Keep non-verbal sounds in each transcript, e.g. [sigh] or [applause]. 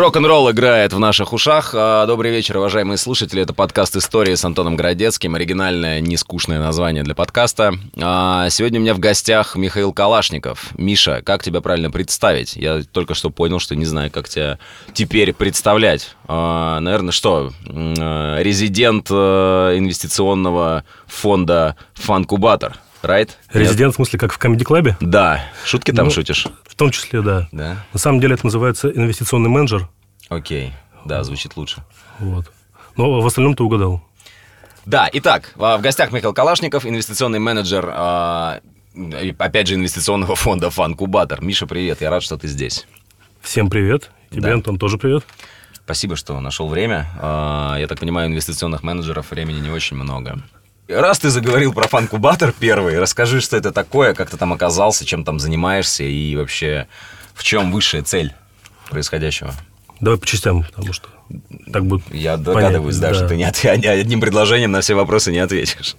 Рок-н-ролл играет в наших ушах. А, добрый вечер, уважаемые слушатели. Это подкаст «Истории» с Антоном Городецким. Оригинальное, нескучное название для подкаста. А, сегодня у меня в гостях Михаил Калашников. Миша, как тебя правильно представить? Я только что понял, что не знаю, как тебя теперь представлять. А, наверное, что? Резидент инвестиционного фонда «Фанкубатор». Right? Резидент, в смысле, как в комедий-клабе? Да. Шутки там ну, шутишь? В том числе, да. Да. На самом деле это называется инвестиционный менеджер. Окей. Да, звучит лучше. Вот. Но в остальном ты угадал. Да, итак, в гостях Михаил Калашников, инвестиционный менеджер, а, опять же, инвестиционного фонда «Фанкубатор». Миша, привет, я рад, что ты здесь. Всем привет. Тебе, да. Антон, тоже привет. Спасибо, что нашел время. А, я так понимаю, инвестиционных менеджеров времени не очень много. Раз ты заговорил про фанкубатор первый, расскажи, что это такое, как ты там оказался, чем там занимаешься и вообще в чем высшая цель происходящего. Давай по частям, потому что так будет Я догадываюсь, понятно, да, что ты не от... одним предложением на все вопросы не ответишь.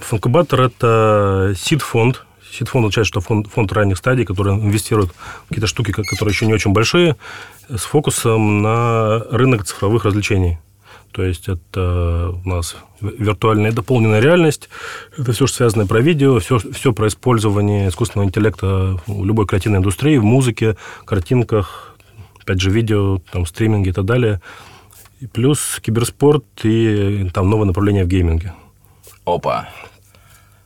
Фанкубатор – это сид-фонд. Сид-фонд означает, что фонд, фонд ранних стадий, который инвестирует в какие-то штуки, которые еще не очень большие, с фокусом на рынок цифровых развлечений. То есть это у нас виртуальная и дополненная реальность, это все, что связано про видео, все, все про использование искусственного интеллекта в любой креативной индустрии, в музыке, картинках, опять же, видео, там, стриминге и так далее. И плюс киберспорт и там новое направление в гейминге. Опа.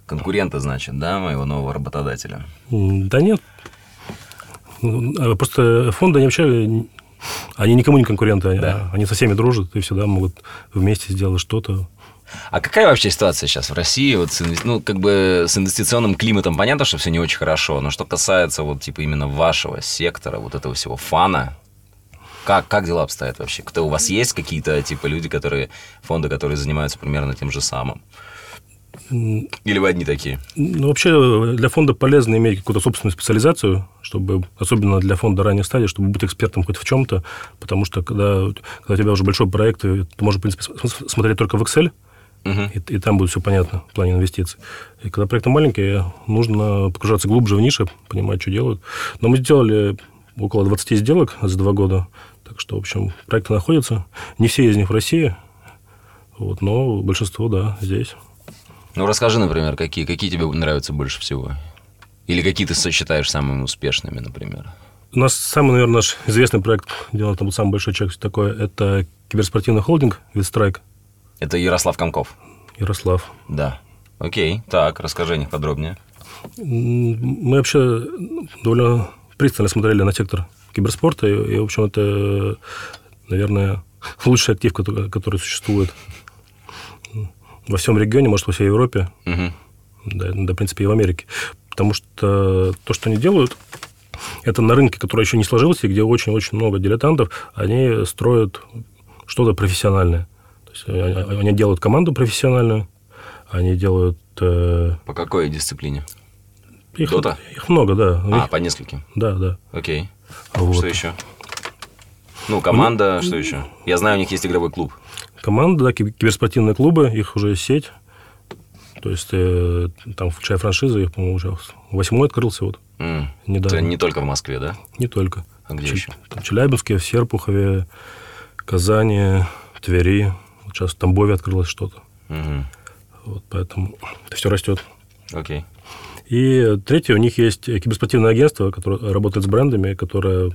Конкуренты, значит, да, моего нового работодателя? Да нет. Просто фонды, они вообще они никому не конкуренты, да. они со всеми дружат и всегда могут вместе сделать что-то. А какая вообще ситуация сейчас в России? Вот с, ну, как бы с инвестиционным климатом понятно, что все не очень хорошо, но что касается вот типа именно вашего сектора, вот этого всего фана, как, как дела обстоят вообще? Кто у вас есть какие-то типа люди, которые фонды, которые занимаются примерно тем же самым? Или вы одни такие? Ну, вообще для фонда полезно иметь какую-то собственную специализацию, чтобы, особенно для фонда ранней стадии, чтобы быть экспертом хоть в чем-то, потому что когда, когда у тебя уже большой проект, ты можешь, в принципе, смотреть только в Excel, угу. и, и там будет все понятно в плане инвестиций. И когда проекты маленькие, нужно погружаться глубже в нише, понимать, что делают. Но мы сделали около 20 сделок за два года, так что, в общем, проекты находятся. Не все из них в России, вот, но большинство, да, здесь. Ну, расскажи, например, какие, какие тебе нравятся больше всего? Или какие ты считаешь самыми успешными, например? У нас самый, наверное, наш известный проект, где там самый большой чек такое, это киберспортивный холдинг Витстрайк. Это Ярослав Комков? Ярослав. Да. Окей, так, расскажи о них подробнее. Мы вообще довольно пристально смотрели на сектор киберспорта, и, и в общем, это, наверное, [laughs] лучший актив, который, который существует во всем регионе, может, во всей Европе, угу. да, да, в принципе, и в Америке. Потому что то, что они делают, это на рынке, который еще не сложился, где очень-очень много дилетантов, они строят что-то профессиональное. То есть они, они делают команду профессиональную, они делают... Э... По какой дисциплине? Их, Дота? Их много, да. А, их... по нескольким? Да, да. Окей. Вот. Что еще? Ну, команда, ну, что еще? Я знаю, у них есть игровой клуб команда, да, киберспортивные клубы, их уже сеть. То есть э, там, включая франшизы, их, по-моему, уже восьмой открылся вот mm. недавно. Это не только в Москве, да? Не только. А где Ч- еще? Там, Челябинске, в Серпухове, Казани, Твери. Вот сейчас в Тамбове открылось что-то. Mm-hmm. Вот, поэтому это все растет. Окей. Okay. И третье, у них есть киберспортивное агентство, которое работает с брендами, которое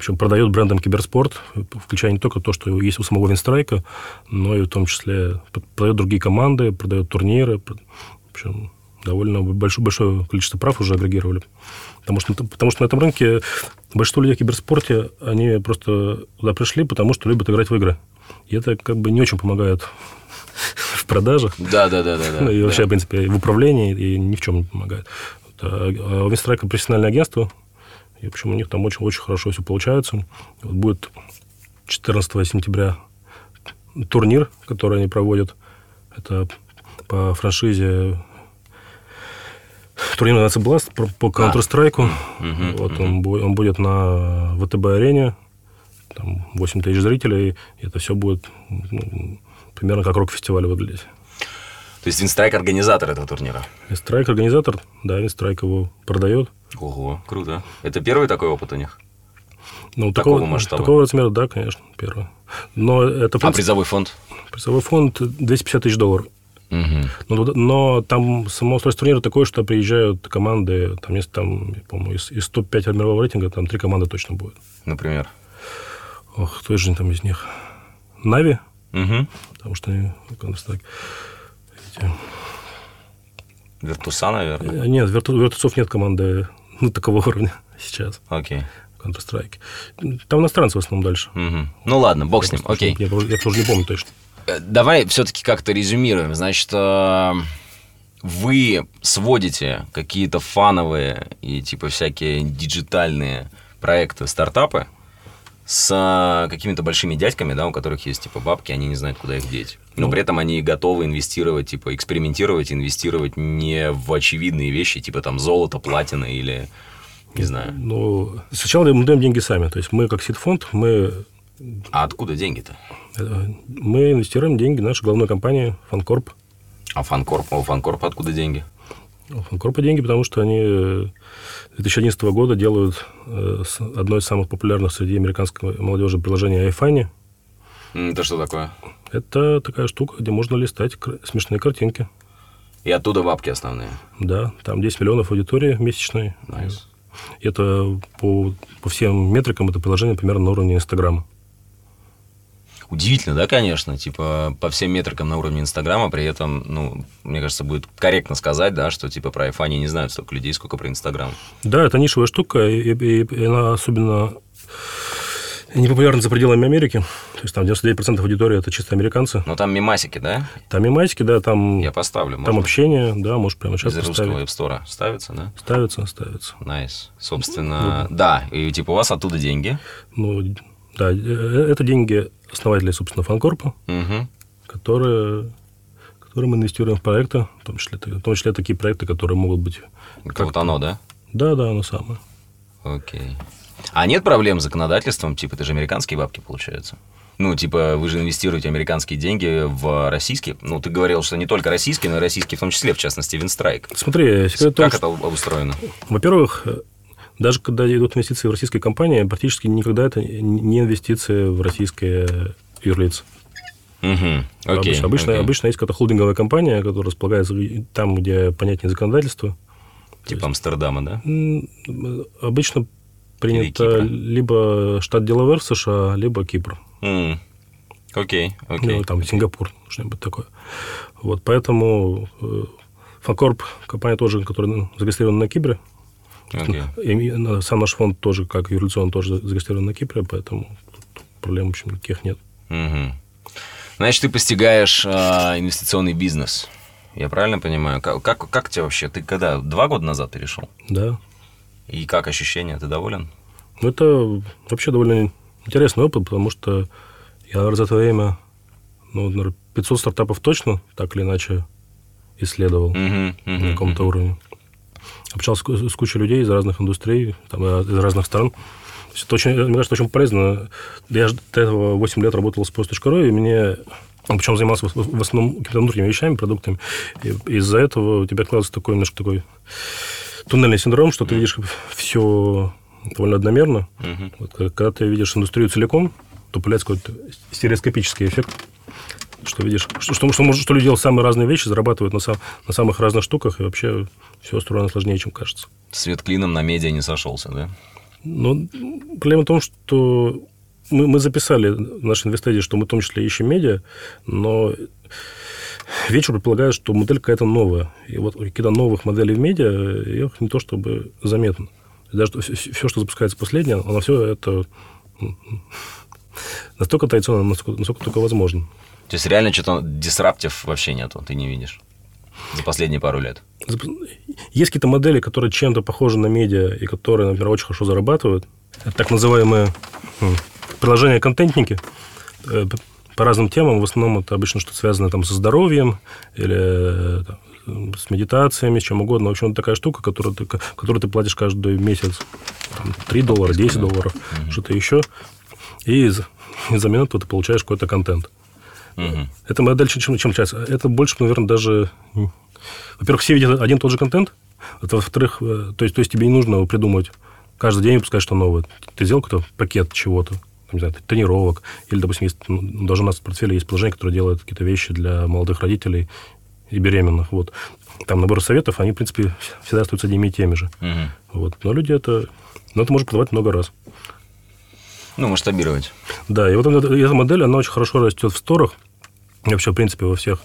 общем, продает брендом киберспорт, включая не только то, что есть у самого Винстрайка, но и в том числе продает другие команды, продает турниры. В общем, довольно большое, большое количество прав уже агрегировали. Потому что, потому что на этом рынке большинство людей в киберспорте, они просто туда пришли, потому что любят играть в игры. И это как бы не очень помогает [laughs] в продажах. Да, да, да, да. да и вообще, да. в принципе, в управлении и ни в чем не помогает. А, а у Винстрайка профессиональное агентство, и, в общем, у них там очень-очень хорошо все получается. Вот будет 14 сентября турнир, который они проводят. Это по франшизе турнир называется Blast по Counter-Strike. А. вот Он, он будет на ВТБ-арене. Там 8 тысяч зрителей. И это все будет ну, примерно как рок-фестиваль выглядеть. То есть Винстрайк организатор этого турнира? Винстрайк организатор, да, Винстрайк его продает. Ого, круто. Это первый такой опыт у них? Ну, Такого такого, масштаба? Такого размера, да, конечно, первое. Но это А призовой фонд? призовой фонд 250 тысяч долларов. Мгм. Но, туда- но там само устройство турнира такое, что приезжают команды, там, если там, по-моему, из, из топ-5 мирового рейтинга, там три команды точно будет. Например. Ох, кто же там из них? Нави, Мгм. потому что они в Counter-Strike. Эти- Виртуса, наверное. Э, Нет, верту- вертуцов нет команды [laughs] ну, такого уровня сейчас Окей. Counter-Strike. Там иностранцы в основном дальше. Мгм. Ну ладно, бог с ним, окей. Я, я тоже не помню точно. Э, Давай все-таки как-то резюмируем. Значит, э, вы сводите какие-то фановые и типа всякие диджитальные проекты, стартапы с э, какими-то большими дядьками, да, у которых есть типа бабки, они не знают, куда их деть. Но Ну. при этом они готовы инвестировать, типа экспериментировать, инвестировать не в очевидные вещи, типа там золото, платина или не знаю. Ну, сначала мы даем деньги сами. То есть мы, как сид-фонд, мы, А откуда деньги-то? э, мы инвестируем деньги нашей главной компании Фанкорп. А Фанкорп, у Фанкорпа откуда деньги? Фанкорпа деньги, потому что они э, с 2011 года делают э, одно из самых популярных среди американской молодежи приложение iFunny. Это что такое? Это такая штука, где можно листать смешные картинки. И оттуда бабки основные. Да, там 10 миллионов аудитории месячной. Nice. Это по, по всем метрикам это приложение примерно на уровне Инстаграма. Удивительно, да, конечно, типа по всем метрикам на уровне Инстаграма, при этом, ну, мне кажется, будет корректно сказать, да, что типа про iFunny не знают столько людей, сколько про Инстаграм. Да, это нишевая штука, и, и- и она особенно непопулярна за пределами Америки. То есть там 99% аудитории это чисто американцы. Но там мемасики, да? Там мемасики, да, там, Я поставлю, там можно? общение, да, можешь прямо сейчас Из русского поставить. App Store ставится, да? Ставится, ставится. Nice. Собственно, да, и типа у вас оттуда деньги. Ну, да, э, это деньги основателей, собственно, FunCorp 'а, Мгм. которые, которые мы инвестируем в проекты, в том числе, в том числе такие проекты, которые могут быть... Это вот оно, да? Да, да, оно самое. Окей. А нет проблем с законодательством? Типа, это же американские бабки, получается. Ну, типа, вы же инвестируете американские деньги в российские. Ну, ты говорил, что не только российские, но и российские в том числе, в частности, Винстрайк. Смотри, секрет том, Как что- это устроено? Во-первых, даже когда идут инвестиции в российские компании, практически никогда это не инвестиции в российские юрлицы. Угу. Окей. обычно, обычно, окей. обычно есть какая-то холдинговая компания, которая располагается там, где понятнее законодательство. Типа Амстердама, да? Обычно принято либо штат Делавер в США, либо Кипр. М. Окей, окей. Ну, там Сингапур, что-нибудь такое. Вот, поэтому э, Фанкорп, компания тоже, которая зарегистрирована на Кипре, Окей. И э, сам наш фонд тоже, как юрлицо, тоже зарегистрирован на Кипре, поэтому проблем, в общем, никаких нет. Мгм. Значит, ты постигаешь а, инвестиционный бизнес. Я правильно понимаю? Как, как, как тебе вообще? Ты когда? Два года назад перешел? Да. И как ощущения? Ты доволен? Ну, это вообще довольно интересный опыт, потому что я, за это время, ну, наверное, 500 стартапов точно, так или иначе, исследовал Мгм, мгм, на каком-то мгм. уровне. Общался с ку- с кучей людей из разных индустрий, там, э, из разных стран. Это очень, мне кажется, очень полезно. Я же до этого 8 лет работал с post.ru, и мне ну, причем занимался в основном какими-то внутренними вещами, продуктами. И из-за этого у тебя откладывается такой немножко такой туннельный синдром, что ты видишь все довольно одномерно. Мгм. Вот, когда ты видишь индустрию целиком, то появляется какой-то стереоскопический эффект. Что видишь, что, что, что, что люди делают самые разные вещи, зарабатывают на, сам, на самых разных штуках, и вообще все устроено сложнее, чем кажется. Свет клином на медиа не сошелся, да? Но проблема в том, что мы, мы записали в нашей инвестиции, что мы в том числе ищем медиа, но вечер предполагает, что модель какая-то новая. И вот какие-то новых моделей в медиа, их не то чтобы заметно. Даже все, что запускается последнее, оно все это настолько традиционно, насколько, насколько только возможно. То есть реально что-то дисраптив вообще нету, ты не видишь за последние пару лет. Есть какие-то модели, которые чем-то похожи на медиа и которые, например, очень хорошо зарабатывают. Это так называемые м, приложения-контентники э, п- по разным темам. В основном это обычно что-то связано там, со здоровьем или э, там, с медитациями, с чем угодно. В общем, это такая штука, которую ты, которую ты платишь каждый месяц. Там, 3 доллара, 10 долларов, что-то еще. И и за минуту ты получаешь какой-то контент. Мгм. Эта модель чем, чем отличается? Это больше, наверное, даже... Во-первых, все видят один и тот же контент. Это, во-вторых, э, то есть, то есть тебе не нужно его придумывать каждый день выпускаешь что новое. Ты сделал какой-то пакет чего-то, не знаю, тренировок, или, допустим, есть, ну, даже у нас в портфеле есть приложение, которое делает какие-то вещи для молодых родителей и беременных. Вот. Там набор советов, они, в принципе, всегда остаются одними и теми же. Угу. Вот. Но люди это... Но это можно продавать много раз. Ну, масштабировать. Да, и вот эта, эта модель, она очень хорошо растет в сторах. Вообще, в принципе, во всех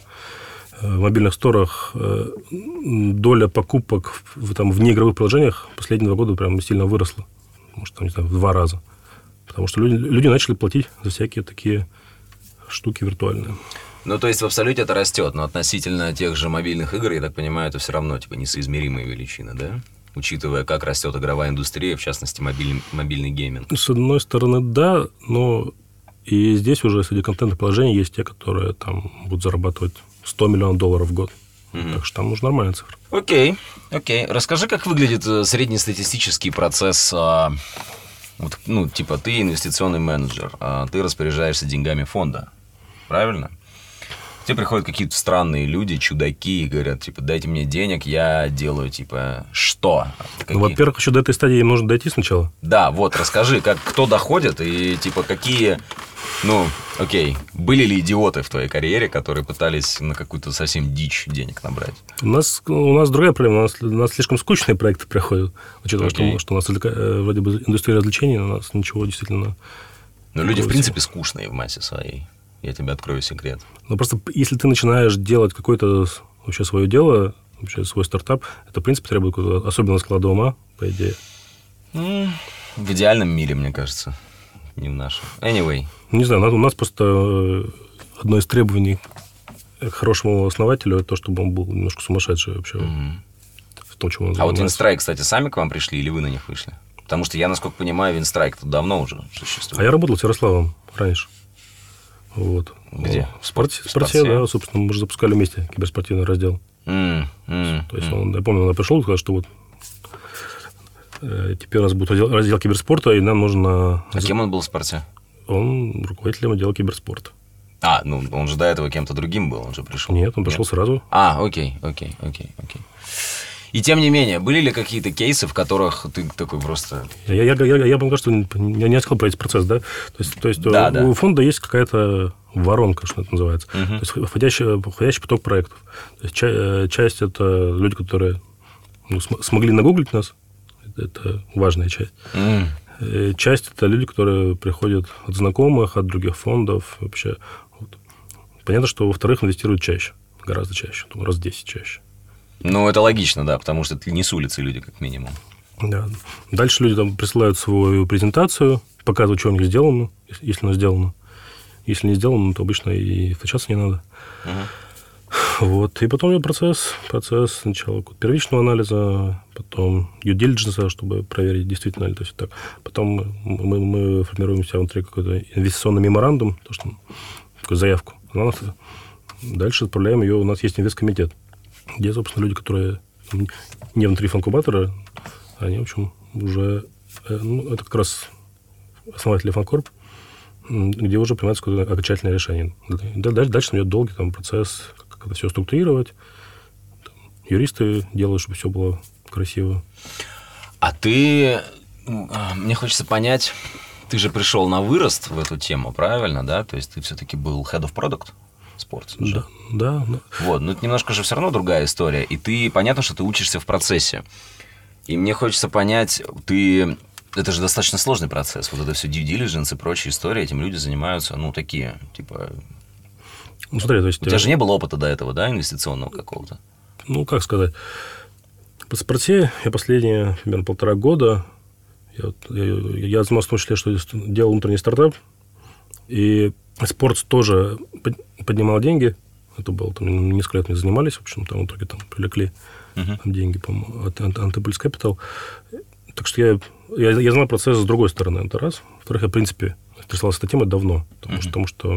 э, мобильных сторах э, доля покупок в, там, в неигровых приложениях последние два года прям сильно выросла. Может, там, не знаю, в два раза. Потому что люди, люди начали платить за всякие такие штуки виртуальные. Ну, то есть в абсолюте это растет, но относительно тех же мобильных игр, я так понимаю, это все равно типа несоизмеримые величины, да? Учитывая, как растет игровая индустрия, в частности, мобильный, мобильный гейминг. С одной стороны, да, но и здесь уже среди контента приложений есть те, которые там будут зарабатывать 100 миллионов долларов в год. Мгм. Так что там уже нормальная цифра. Окей, окей. Расскажи, как выглядит э, среднестатистический процесс, а, вот, ну, типа, ты инвестиционный менеджер, а ты распоряжаешься деньгами фонда, правильно? Тебе приходят какие-то странные люди, чудаки, и говорят, типа, дайте мне денег, я делаю, типа, что? Какие- Ну, во-первых, еще до этой стадии им нужно дойти сначала. Да, вот, расскажи, как, кто доходит и, типа, какие... Ну, окей, были ли идиоты в твоей карьере, которые пытались на какую-то совсем дичь денег набрать? У нас, у нас другая проблема. У нас, у нас слишком скучные проекты приходят. Учитывая, Окей. что, что у нас э, вроде бы индустрия развлечений, но у нас ничего действительно... Но люди, в принципе, скучные в массе своей. Я тебе открою секрет. Ну, просто если ты начинаешь делать какое-то вообще свое дело, вообще свой стартап, это, в принципе, требует особенного склада ума, по идее. М, В идеальном мире, мне кажется. Не в нашем. Anyway. Ну, Не знаю, у нас- просто э, одно из требований к хорошему основателю это то, чтобы он был немножко сумасшедший вообще М. в том, чем он А вот занимается. Винстрайк, кстати, сами к вам пришли или вы на них вышли? Потому что я, насколько понимаю, Винстрайк тут давно уже А существует. я работал с Ярославом раньше. Вот. Где? В спорте, В спорте, спорте? да, собственно, мы же запускали вместе киберспортивный раздел. М, м, То есть он, я помню, он пришел и сказал, что вот э, теперь у нас будет раздел, раздел киберспорта, и нам нужно... А кем он был в спорте? Он руководителем отдела киберспорта. А, ну он же до этого кем-то другим был, он же пришел. Нет, он пришел сразу. А, окей, окей, окей, окей. И тем не менее, были ли какие-то кейсы, в которых ты такой просто... Я, я, я, я, я бы что я не сказал про этот процесс, да? То есть, то есть Да, у, да. у фонда есть какая-то воронка, что это называется. Мгм. То есть входящий, входящий поток проектов. То есть ча- э, часть это люди, которые ну, см- смогли нагуглить нас. Это, важная часть. Э, Часть это люди, которые приходят от знакомых, от других фондов. Вообще. Вот. Понятно, что во-вторых, инвестируют чаще. Гораздо чаще. Раз в 10 чаще. Ну, это логично, да, потому что это не с улицы люди, как минимум. Да. Дальше люди там присылают свою презентацию, показывают, что у них сделано, если- оно сделано. Если не сделано, то обычно и встречаться не надо. Мгм. Вот. И потом идет процесс. Процесс сначала первичного анализа, потом due diligence, чтобы проверить, действительно ли это все так. Потом мы, мы формируем себя внутри какой-то инвестиционный меморандум, то, что, такую заявку. Она у нас- дальше отправляем ее, у нас есть инвесткомитет, где, собственно, люди, которые не внутри фанкубатора, они, в общем, уже... э, Ну, это как раз основатели фанкорп, где уже принимается какое-то окончательное решение. Да- Дальше, дальше идет долгий там, процесс, как это все структурировать. Там, юристы делают, чтобы все было красиво. А ты... а, Мне хочется понять, ты же пришел на вырост в эту тему, правильно, да? То есть ты все-таки был head of product же? Да, да, да. Вот, но это немножко же все равно другая история. И ты, понятно, что ты учишься в процессе. И мне хочется понять, ты... Это же достаточно сложный процесс. Вот это все due diligence и прочие истории, этим люди занимаются, ну, такие, типа... Ну, смотри, то есть... У тебя э, же не было опыта до этого, да, инвестиционного какого-то? Ну, как сказать. В паспорте я последние примерно полтора года я, я, я занимался в том числе, что делал внутренний стартап. И спорт тоже под- поднимал деньги. Это было там несколько лет мы занимались, в общем, там в итоге там привлекли Мгм. там, деньги, по-моему, от Antables Capital. Так что я, я, я знал процесс с другой стороны, это раз. Во-вторых, я, в принципе, интересовался этой темой давно, потому, что, потому что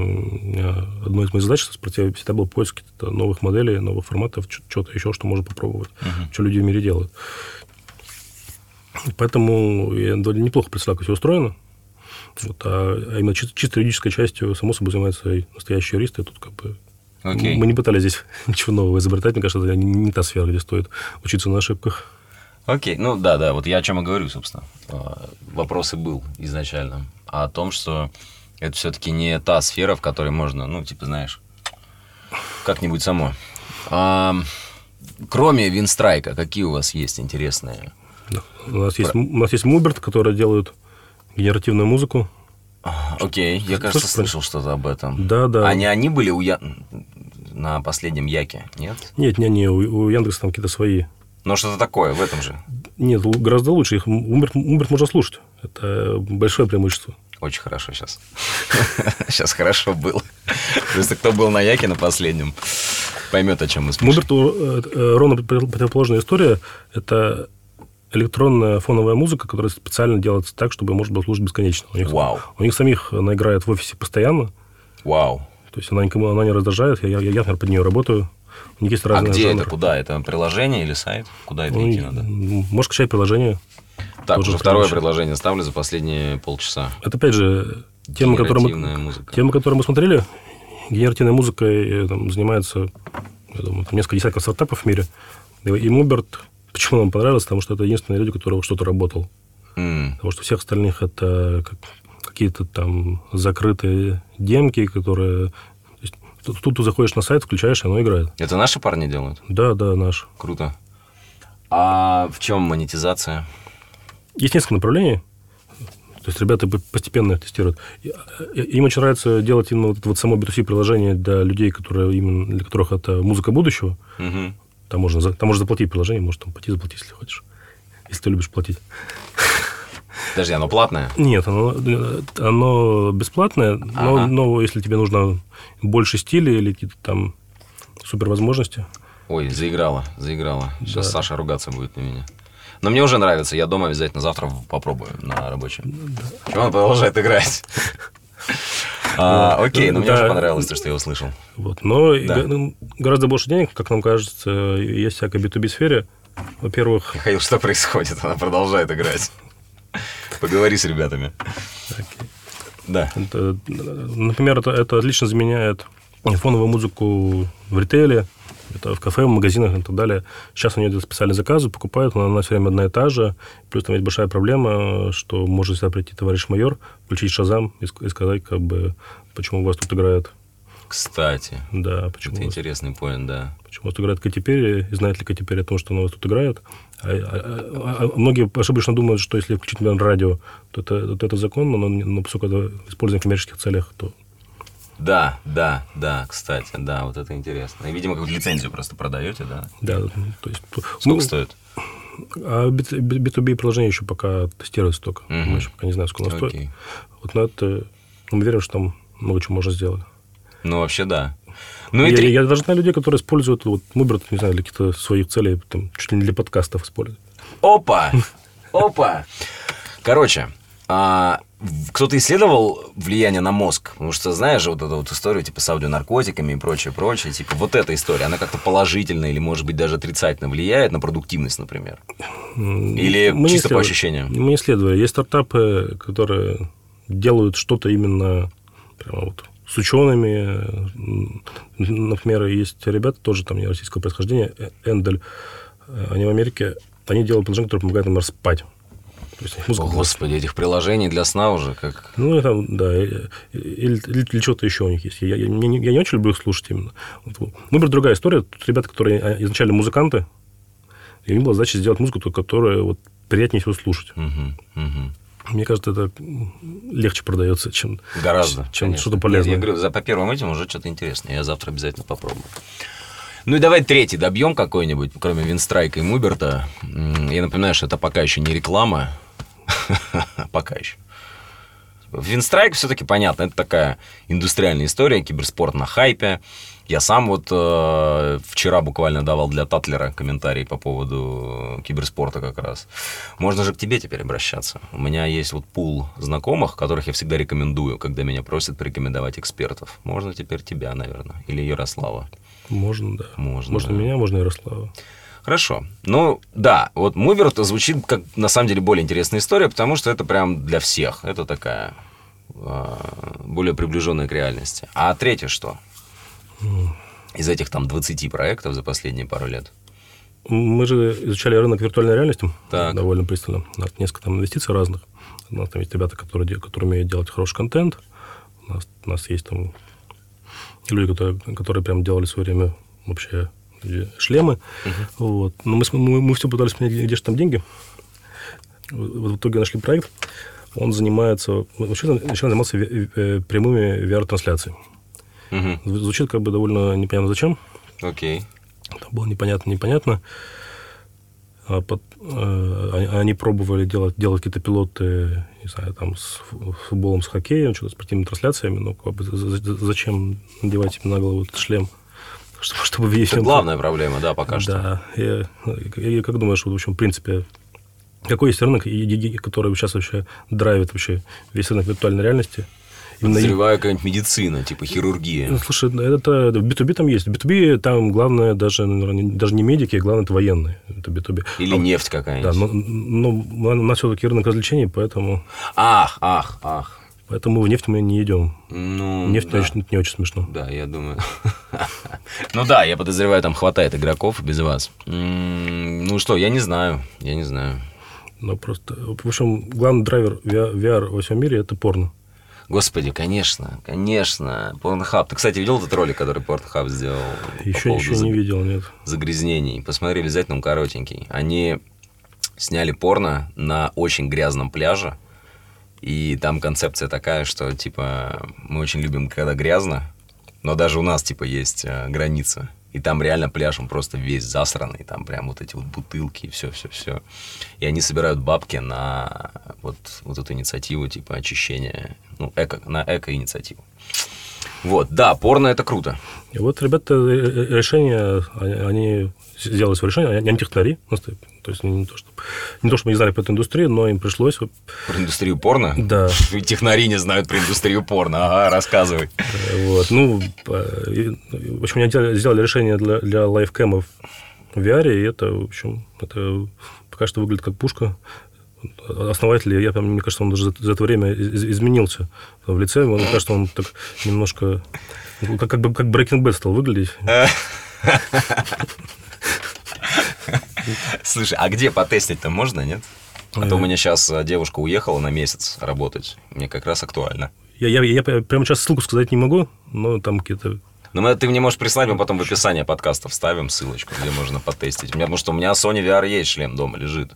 одной из моих задач в спорте всегда был поиск новых моделей, новых форматов, чего-то еще, что можно попробовать, Мгм. что люди в мире делают. Поэтому я довольно неплохо представляю, как все устроено. Вот, а, именно чис- чисто юридической частью, само собой, занимаются настоящие юристы. Тут как бы Окей. мы не пытались здесь [laughs] ничего нового изобретать. Мне кажется, это не, не та сфера, где стоит учиться на ошибках. Окей, ну да, да, вот я о чем и говорю, собственно. А, Вопрос и был изначально о том, что это все-таки не та сфера, в которой можно, ну, типа, знаешь, как-нибудь само. А, Кроме Винстрайка, какие у вас есть интересные? У нас есть, у нас есть Муберт, который делают генеративную музыку. А, Окей, я, кажется, Слышали? слышал что-то об этом. Да, да. А не они были у Я... на последнем Яке, нет? Нет, не, не, у, у Яндекса там какие-то свои. Но что-то такое в этом же. Нет, гораздо лучше. Их Муберт, Муберт можно слушать. Это большое преимущество. Очень хорошо сейчас. Сейчас [laughs] хорошо было. Просто кто был на Яке на последнем, поймет, о чем мы спрашиваем. Муберту э, э, ровно против- противоположная история. Это электронная фоновая музыка, которая специально делается так, чтобы можно было слушать бесконечно. У них, Вау. у них самих она играет в офисе постоянно. Вау. То есть она никому она не раздражает. Я, я, я, например, под нее работаю. У них есть А разные где жанры. это? Куда? Это приложение или сайт? Куда это Ну, идти надо? Можешь скачать приложение. Так, уже второе приложение. предложение ставлю за последние полчаса. Это, опять же, тема, которую Генеративная мы, музыка. тема, которую мы смотрели. Генеративной музыкой э, там, занимается, я думаю, там несколько десятков стартапов в мире. И Муберт, почему нам понравилось? Потому что это единственные люди, у которых что-то работал. М, Потому что всех остальных это как- какие-то там закрытые демки, которые... Тут, тут ты заходишь на сайт, включаешь, и оно играет. Это наши парни делают? Да, да, наш. Круто. А в чем монетизация? Есть несколько направлений. То есть ребята по- постепенно их тестируют. И- Им очень нравится делать именно вот это вот само B2C приложение для людей, которые именно для которых это музыка будущего. Мгм. Там можно, там можно заплатить приложение, можешь там пойти заплатить, если хочешь. Если ты любишь платить. Подожди, оно платное? Нет, оно, оно бесплатное, но, Ага. но если тебе нужно больше стиля или какие-то там супер возможности. Ой, заиграла, заиграла. Сейчас Да. Саша ругаться будет на меня. Но мне уже нравится, я дома обязательно завтра попробую на рабочем. Чего он продолжает играть? А, Окей, но мне Да. уже понравилось то, что я услышал. Вот. Но Да. ну, гораздо больше денег, как нам кажется, есть всякой B2B сфере. Во-первых, Михаил, что происходит? Она продолжает играть. Поговори с ребятами. Да. Это, например, это, это отлично заменяет фоновую музыку в ритейле, это в кафе, в магазинах и так далее. Сейчас нее идут специальные заказы, покупают, но она все время одна и та же. Плюс там есть большая проблема, что может сюда прийти товарищ майор, включить шазам и, и сказать, как бы, почему у вас тут играет. Кстати, Да, почему, это вас, интересный поинт, да. почему вас тут играет Кэти Перри, и знает ли Кэти Перри о том, что она у вас тут играет. А, а- а- а многие ошибочно думают, что если включить, например, радио, то это, то это законно, но, но поскольку это используем в коммерческих целях, то Да, да, да, кстати, да, вот это интересно. И, видимо, какую-то лицензию просто продаете, да? да, то есть... Сколько ну, стоит? А B2B приложение еще пока тестируется только. Мгм. Мы еще пока не знаем, сколько оно стоит. Вот на это мы верим, что там много чего можно сделать. Ну, вообще, да. Ну и я, три... я даже знаю людей, которые используют вот Муберт, не знаю, для каких-то своих целей, там, чуть ли не для подкастов используют. Опа! Опа! Короче, а, кто-то исследовал влияние на мозг? Потому что, знаешь же, вот эту вот историю типа с аудионаркотиками и прочее, прочее. Типа вот эта история, она как-то положительно или, может быть, даже отрицательно влияет на продуктивность, например? Или Мы чисто по ощущениям? Мы исследовали. Есть стартапы, которые делают что-то именно прямо вот с учеными. Например, есть ребята тоже там не российского происхождения, Эндель. Они в Америке, они делают приложение, которое помогает нам спать. То есть О, музыку господи, этих приложений для сна уже как... Ну, там, да, или, или- или что-то еще у них есть. Я, я, я не, я не очень люблю их слушать именно. Вот, ну, например, другая история. Тут ребята, которые а, изначально музыканты, и им была задача сделать музыку, ту, которую вот, приятнее всего слушать. Мгм, мгм. Мне кажется, это легче продается, чем, Гораздо. чем конечно. что-то полезное. Я говорю, за, по первым этим уже что-то интересное. Я завтра обязательно попробую. Ну и давай третий добьем какой-нибудь, кроме Винстрайка и Муберта. Я напоминаю, что это пока еще не реклама. [laughs] Пока еще. Винстрайк все-таки понятно, это такая индустриальная история, киберспорт на хайпе. Я сам вот э, вчера буквально давал для Татлера комментарий по поводу киберспорта как раз. Можно же к тебе теперь обращаться. У меня есть вот пул знакомых, которых я всегда рекомендую, когда меня просят порекомендовать экспертов. Можно теперь тебя, наверное, или Ярослава. Можно, да. Можно, Можно да. меня, можно Ярослава. Хорошо. Ну, да, вот Муверт звучит как, на самом деле, более интересная история, потому что это прям для всех. Это такая а, более приближенная к реальности. А третье что? Из этих там 20 проектов за последние пару лет. мы же изучали рынок виртуальной реальности Так. довольно пристально. У нас несколько там инвестиций разных. У нас там есть ребята, которые, которые умеют делать хороший контент. У нас, у нас есть там люди, которые, которые прям делали в свое время вообще шлемы. Вот. Но мы, мы, мы все пытались понять, где же там деньги. Вот в итоге нашли проект. Он занимается... Вообще начал заниматься э, прямыми VR-трансляциями. Зв- Звучит как бы довольно непонятно зачем. Окей. Там было непонятно, непонятно. А пот- э, они, они пробовали делать, делать какие-то пилоты, не знаю, там с фу- футболом, с хоккеем, что-то с спортивными трансляциями. Ну, как бы, за- за- зачем надевать себе на голову этот шлем? Чтобы, чтобы видеть... Это главная проблема, да, пока что. Да. Я, я как думаешь, вот, в общем, в принципе, какой есть рынок, и- и- и- который сейчас вообще драйвит вообще весь рынок виртуальной реальности? Именно Подозреваю какая-нибудь медицина, типа ну, хирургия. Слушай, это в B2B там есть. В B2B там главное даже, наверное, даже не медики, а главное это военные. Это B2B. Или А, нефть Да, какая-нибудь. но, но у нас все-таки рынок развлечений, поэтому, Ах, ах, ах. Поэтому в нефть мы не идем. Ну, Нефть да. не, очень, не очень смешно. Да, я думаю. [laughs] Ну да, я подозреваю, там хватает игроков без вас. Ну что, я не знаю, я не знаю. Но просто, в общем, главный драйвер VR, во всем мире это порно. Господи, конечно, конечно. Pornhub. Ты, кстати, видел этот ролик, который Pornhub сделал? Еще, еще не видел, нет. загрязнений. Посмотри, обязательно он коротенький. Они сняли порно на очень грязном пляже. И там концепция такая, что, типа, мы очень любим, когда грязно, но даже у нас, типа, есть э, граница. И там реально пляж, он просто весь засранный, там прям вот эти вот бутылки и все-все-все. И они собирают бабки на вот, вот эту инициативу, типа, очищения, ну, эко, на эко-инициативу. Вот, да, порно это круто. И вот ребята э, э, решение, они, они сделали свое решение, они, они технари, то есть не то, что, не то, что мы не знали про эту индустрию, но им пришлось Про индустрию порно? Да. [laughs] Технари не знают про индустрию порно. Ага, рассказывай. Э, Вот, ну, э, в общем, они делали, сделали решение для, для лайфкэмов в VR, и это, в общем, это пока что выглядит как пушка. Основатель, я, мне кажется, он даже за, за это время из- изменился в лице. Мне кажется, он так немножко ну, как, как, как Breaking Bad стал выглядеть. Слушай, а где потестить-то можно, нет? А то у Э. меня сейчас девушка уехала на месяц работать. Мне как раз актуально. Я, я, я прямо сейчас ссылку сказать не могу, но там какие-то... Ну, ты мне можешь прислать, мы потом в описании подкаста вставим ссылочку, где можно потестить. У меня, потому что у меня Sony VR есть шлем дома лежит.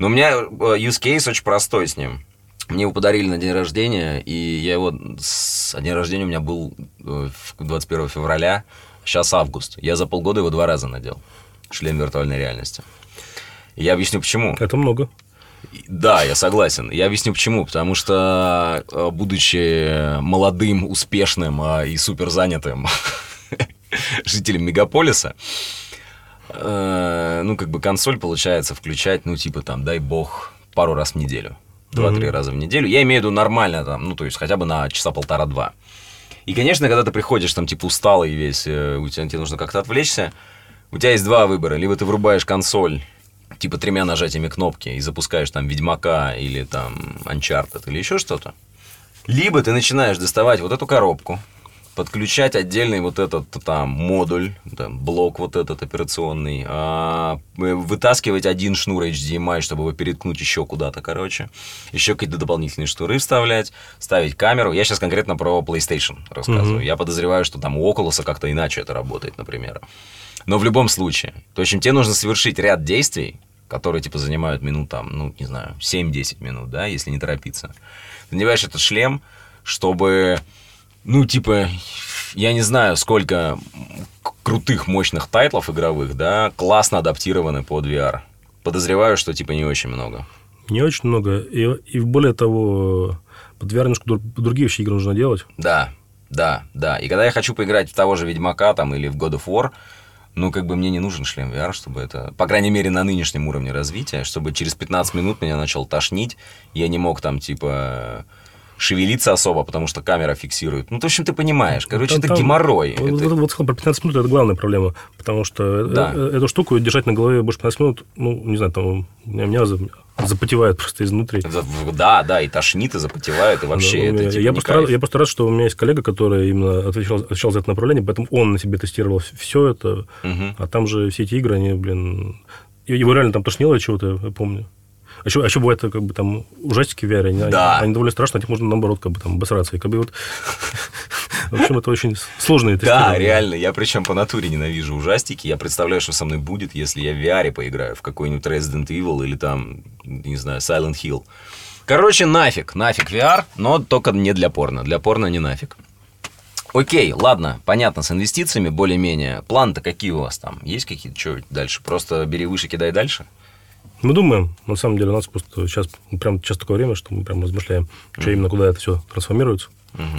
Но у меня э, use case очень простой с ним. Мне его подарили на день рождения, и я его... С... День рождения у меня был э, в- 21 февраля, сейчас август. Я за полгода его два раза надел. Шлем виртуальной реальности. И я объясню, почему. Это много. Да, я согласен. Я объясню почему. Потому что, э, будучи молодым, успешным э, и супер занятым [laughs] жителем мегаполиса, э, ну, как бы консоль получается включать, ну, типа там, дай бог, пару раз в неделю. Два-три Мгм. раза в неделю. Я имею в виду нормально там, ну, то есть хотя бы на часа полтора-два. И, конечно, когда ты приходишь там, типа, усталый весь, э, у тебя тебе нужно как-то отвлечься, у тебя есть два выбора. Либо ты врубаешь консоль, типа, тремя нажатиями кнопки и запускаешь там Ведьмака или там Uncharted или еще что-то. Либо ты начинаешь доставать вот эту коробку, подключать отдельный вот этот там модуль, там, блок вот этот операционный, а, э, вытаскивать один шнур HDMI, чтобы его переткнуть еще куда-то, короче, еще какие-то дополнительные шнуры вставлять, ставить камеру. Я сейчас конкретно про PlayStation рассказываю. Мгм. Я подозреваю, что там у Oculus как-то иначе это работает, например. Но в любом случае, то есть тебе нужно совершить ряд действий, которые типа занимают минут там, ну, не знаю, 7-10 минут, да, если не торопиться. Надеваешь этот шлем, чтобы, ну, типа, я не знаю, сколько крутых, мощных тайтлов игровых, да, классно адаптированы под VR. Подозреваю, что типа не очень много. Не очень много. И, и более того, под VR немножко друг- другие вообще игры нужно делать. Да, да, да. И когда я хочу поиграть в того же Ведьмака там или в God of War, ну, как бы мне не нужен шлем VR, чтобы это, по крайней мере, на нынешнем уровне развития, чтобы через 15 минут меня начал тошнить, я не мог там, типа, шевелиться особо, потому что камера фиксирует. Ну, в общем, ты понимаешь. Короче, Там- это там- геморрой. Вот, Это- вот- вот про 15 минут это главная проблема, потому что Да. э- э- эту штуку держать на голове больше 15 минут, ну, не знаю, там у меня, меня за- запотевает просто изнутри. Да, да, и тошнит, и запотевает, и вообще Да, это у меня- типа, я, просто рад, я просто рад, что у меня есть коллега, который именно отвечал, отвечал за это направление, поэтому он на себе тестировал все это. Мгм. А там же все эти игры, они, блин... Его реально там тошнило от чего-то, я помню. А еще, а еще бывает, как бы там ужастики в VR, они, Да. они довольно страшные, от них можно наоборот как бы там обосраться. И как бы вот... [laughs] В общем, это очень сложные Да, реально, я причем по натуре ненавижу ужастики. Я представляю, что со мной будет, если я в VR поиграю в какой-нибудь Resident Evil или там, не знаю, Silent Hill. Короче, нафиг, нафиг VR, но только не для порно. Для порно не нафиг. Окей, ладно, понятно, с инвестициями более-менее. План-то какие у вас там? Есть какие-то? Что дальше? Просто бери выше, кидай дальше? Мы думаем, на самом деле, у нас просто сейчас прям сейчас такое время, что мы прям размышляем, что именно куда это все трансформируется.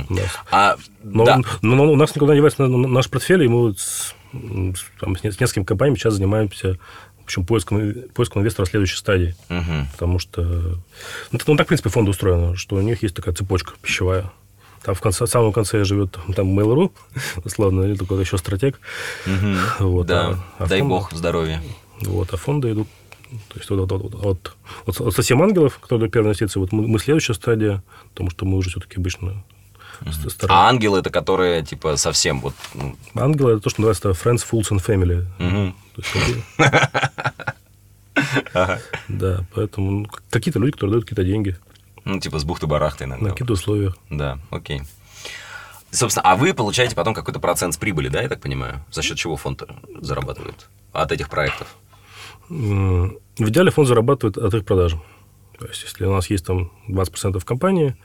у нас. А, Но, да. но- но у нас никуда не девается на- на- наш портфель, и мы с, там, с не- с несколькими компаниями сейчас занимаемся в общем, поиском, поиском инвестора следующей стадии. Мгм. Потому что... Ну, так, ну, так, в принципе, фонды устроены, что у них есть такая цепочка пищевая. Там в, конце, в самом конце живет там Mail.ru, [laughs] условно, или такой еще стратег. Мгм. Вот, да, а- а дай фонды- бог здоровья. Вот, а фонды идут... То есть вот, вот, вот, вот, вот, совсем ангелов, которые первые инвестиции, вот мы, мы следующая стадия, потому что мы уже все-таки обычно ст- А ангелы это которые, типа, совсем вот... ну, Ангелы – это то, что называется friends, fools and family. есть [laughs] Да, поэтому ну, какие-то люди, которые дают какие-то деньги Ну, типа, с бухты-барахты иногда. на каких-то условиях. Да, окей. Собственно, а вы получаете потом какой-то процент с прибыли, да, я так понимаю? За счет чего фонд зарабатывает от этих проектов? В идеале фонд зарабатывает от их продаж. То есть, если у нас есть там 20% в компании,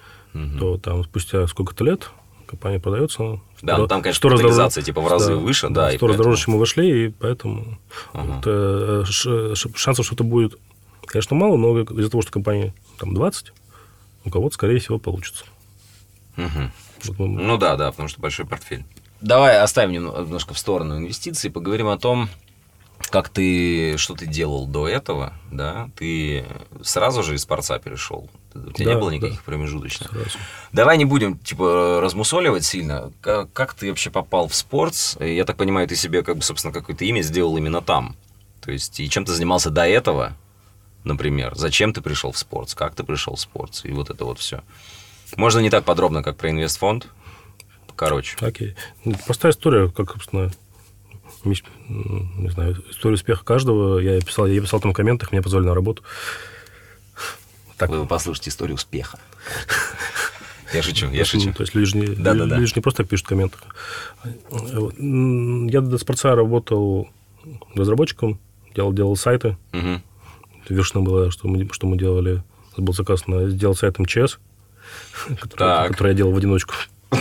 то там спустя сколько-то лет компания продается. Да, ну, там, конечно, дороже- капитализация, типа, в разы выше, да, и Сто раз поэтому- дороже, чем мы вошли, и поэтому Ага. вот, э, ш- шансов, что это будет, конечно, мало, но из-за того, что компания там 20, у кого-то, скорее всего, получится. Мгм. Вот мы- Ну да, да, потому что большой портфель. Давай оставим немножко в сторону инвестиций, поговорим о том, как ты, что ты делал до этого, да? Ты сразу же из спорца перешел? У тебя Да, не было да. никаких промежуточных? сразу. Давай не будем, типа, размусоливать сильно. Как, как ты вообще попал в спорт? Я так понимаю, ты себе, как бы, собственно, какое-то имя сделал именно там. То есть, и чем ты занимался до этого, например? Зачем ты пришел в спорт? Как ты пришел в спорт? И вот это вот все. Можно не так подробно, как про инвестфонд. Короче. Окей. Простая история, как, собственно, не знаю, история успеха каждого. Я писал, я писал там в комментах, меня позвали на работу. Так, Вы послушайте историю успеха. Я шучу, я ну, шучу. То есть люди же не, Да-да-да. люди же не просто так пишут в комментах. Я до спорца работал разработчиком, делал, делал сайты. Мгм. Вершина была, что мы, что мы делали. Был заказ на сделать сайт МЧС, который, который я делал в одиночку. [laughs]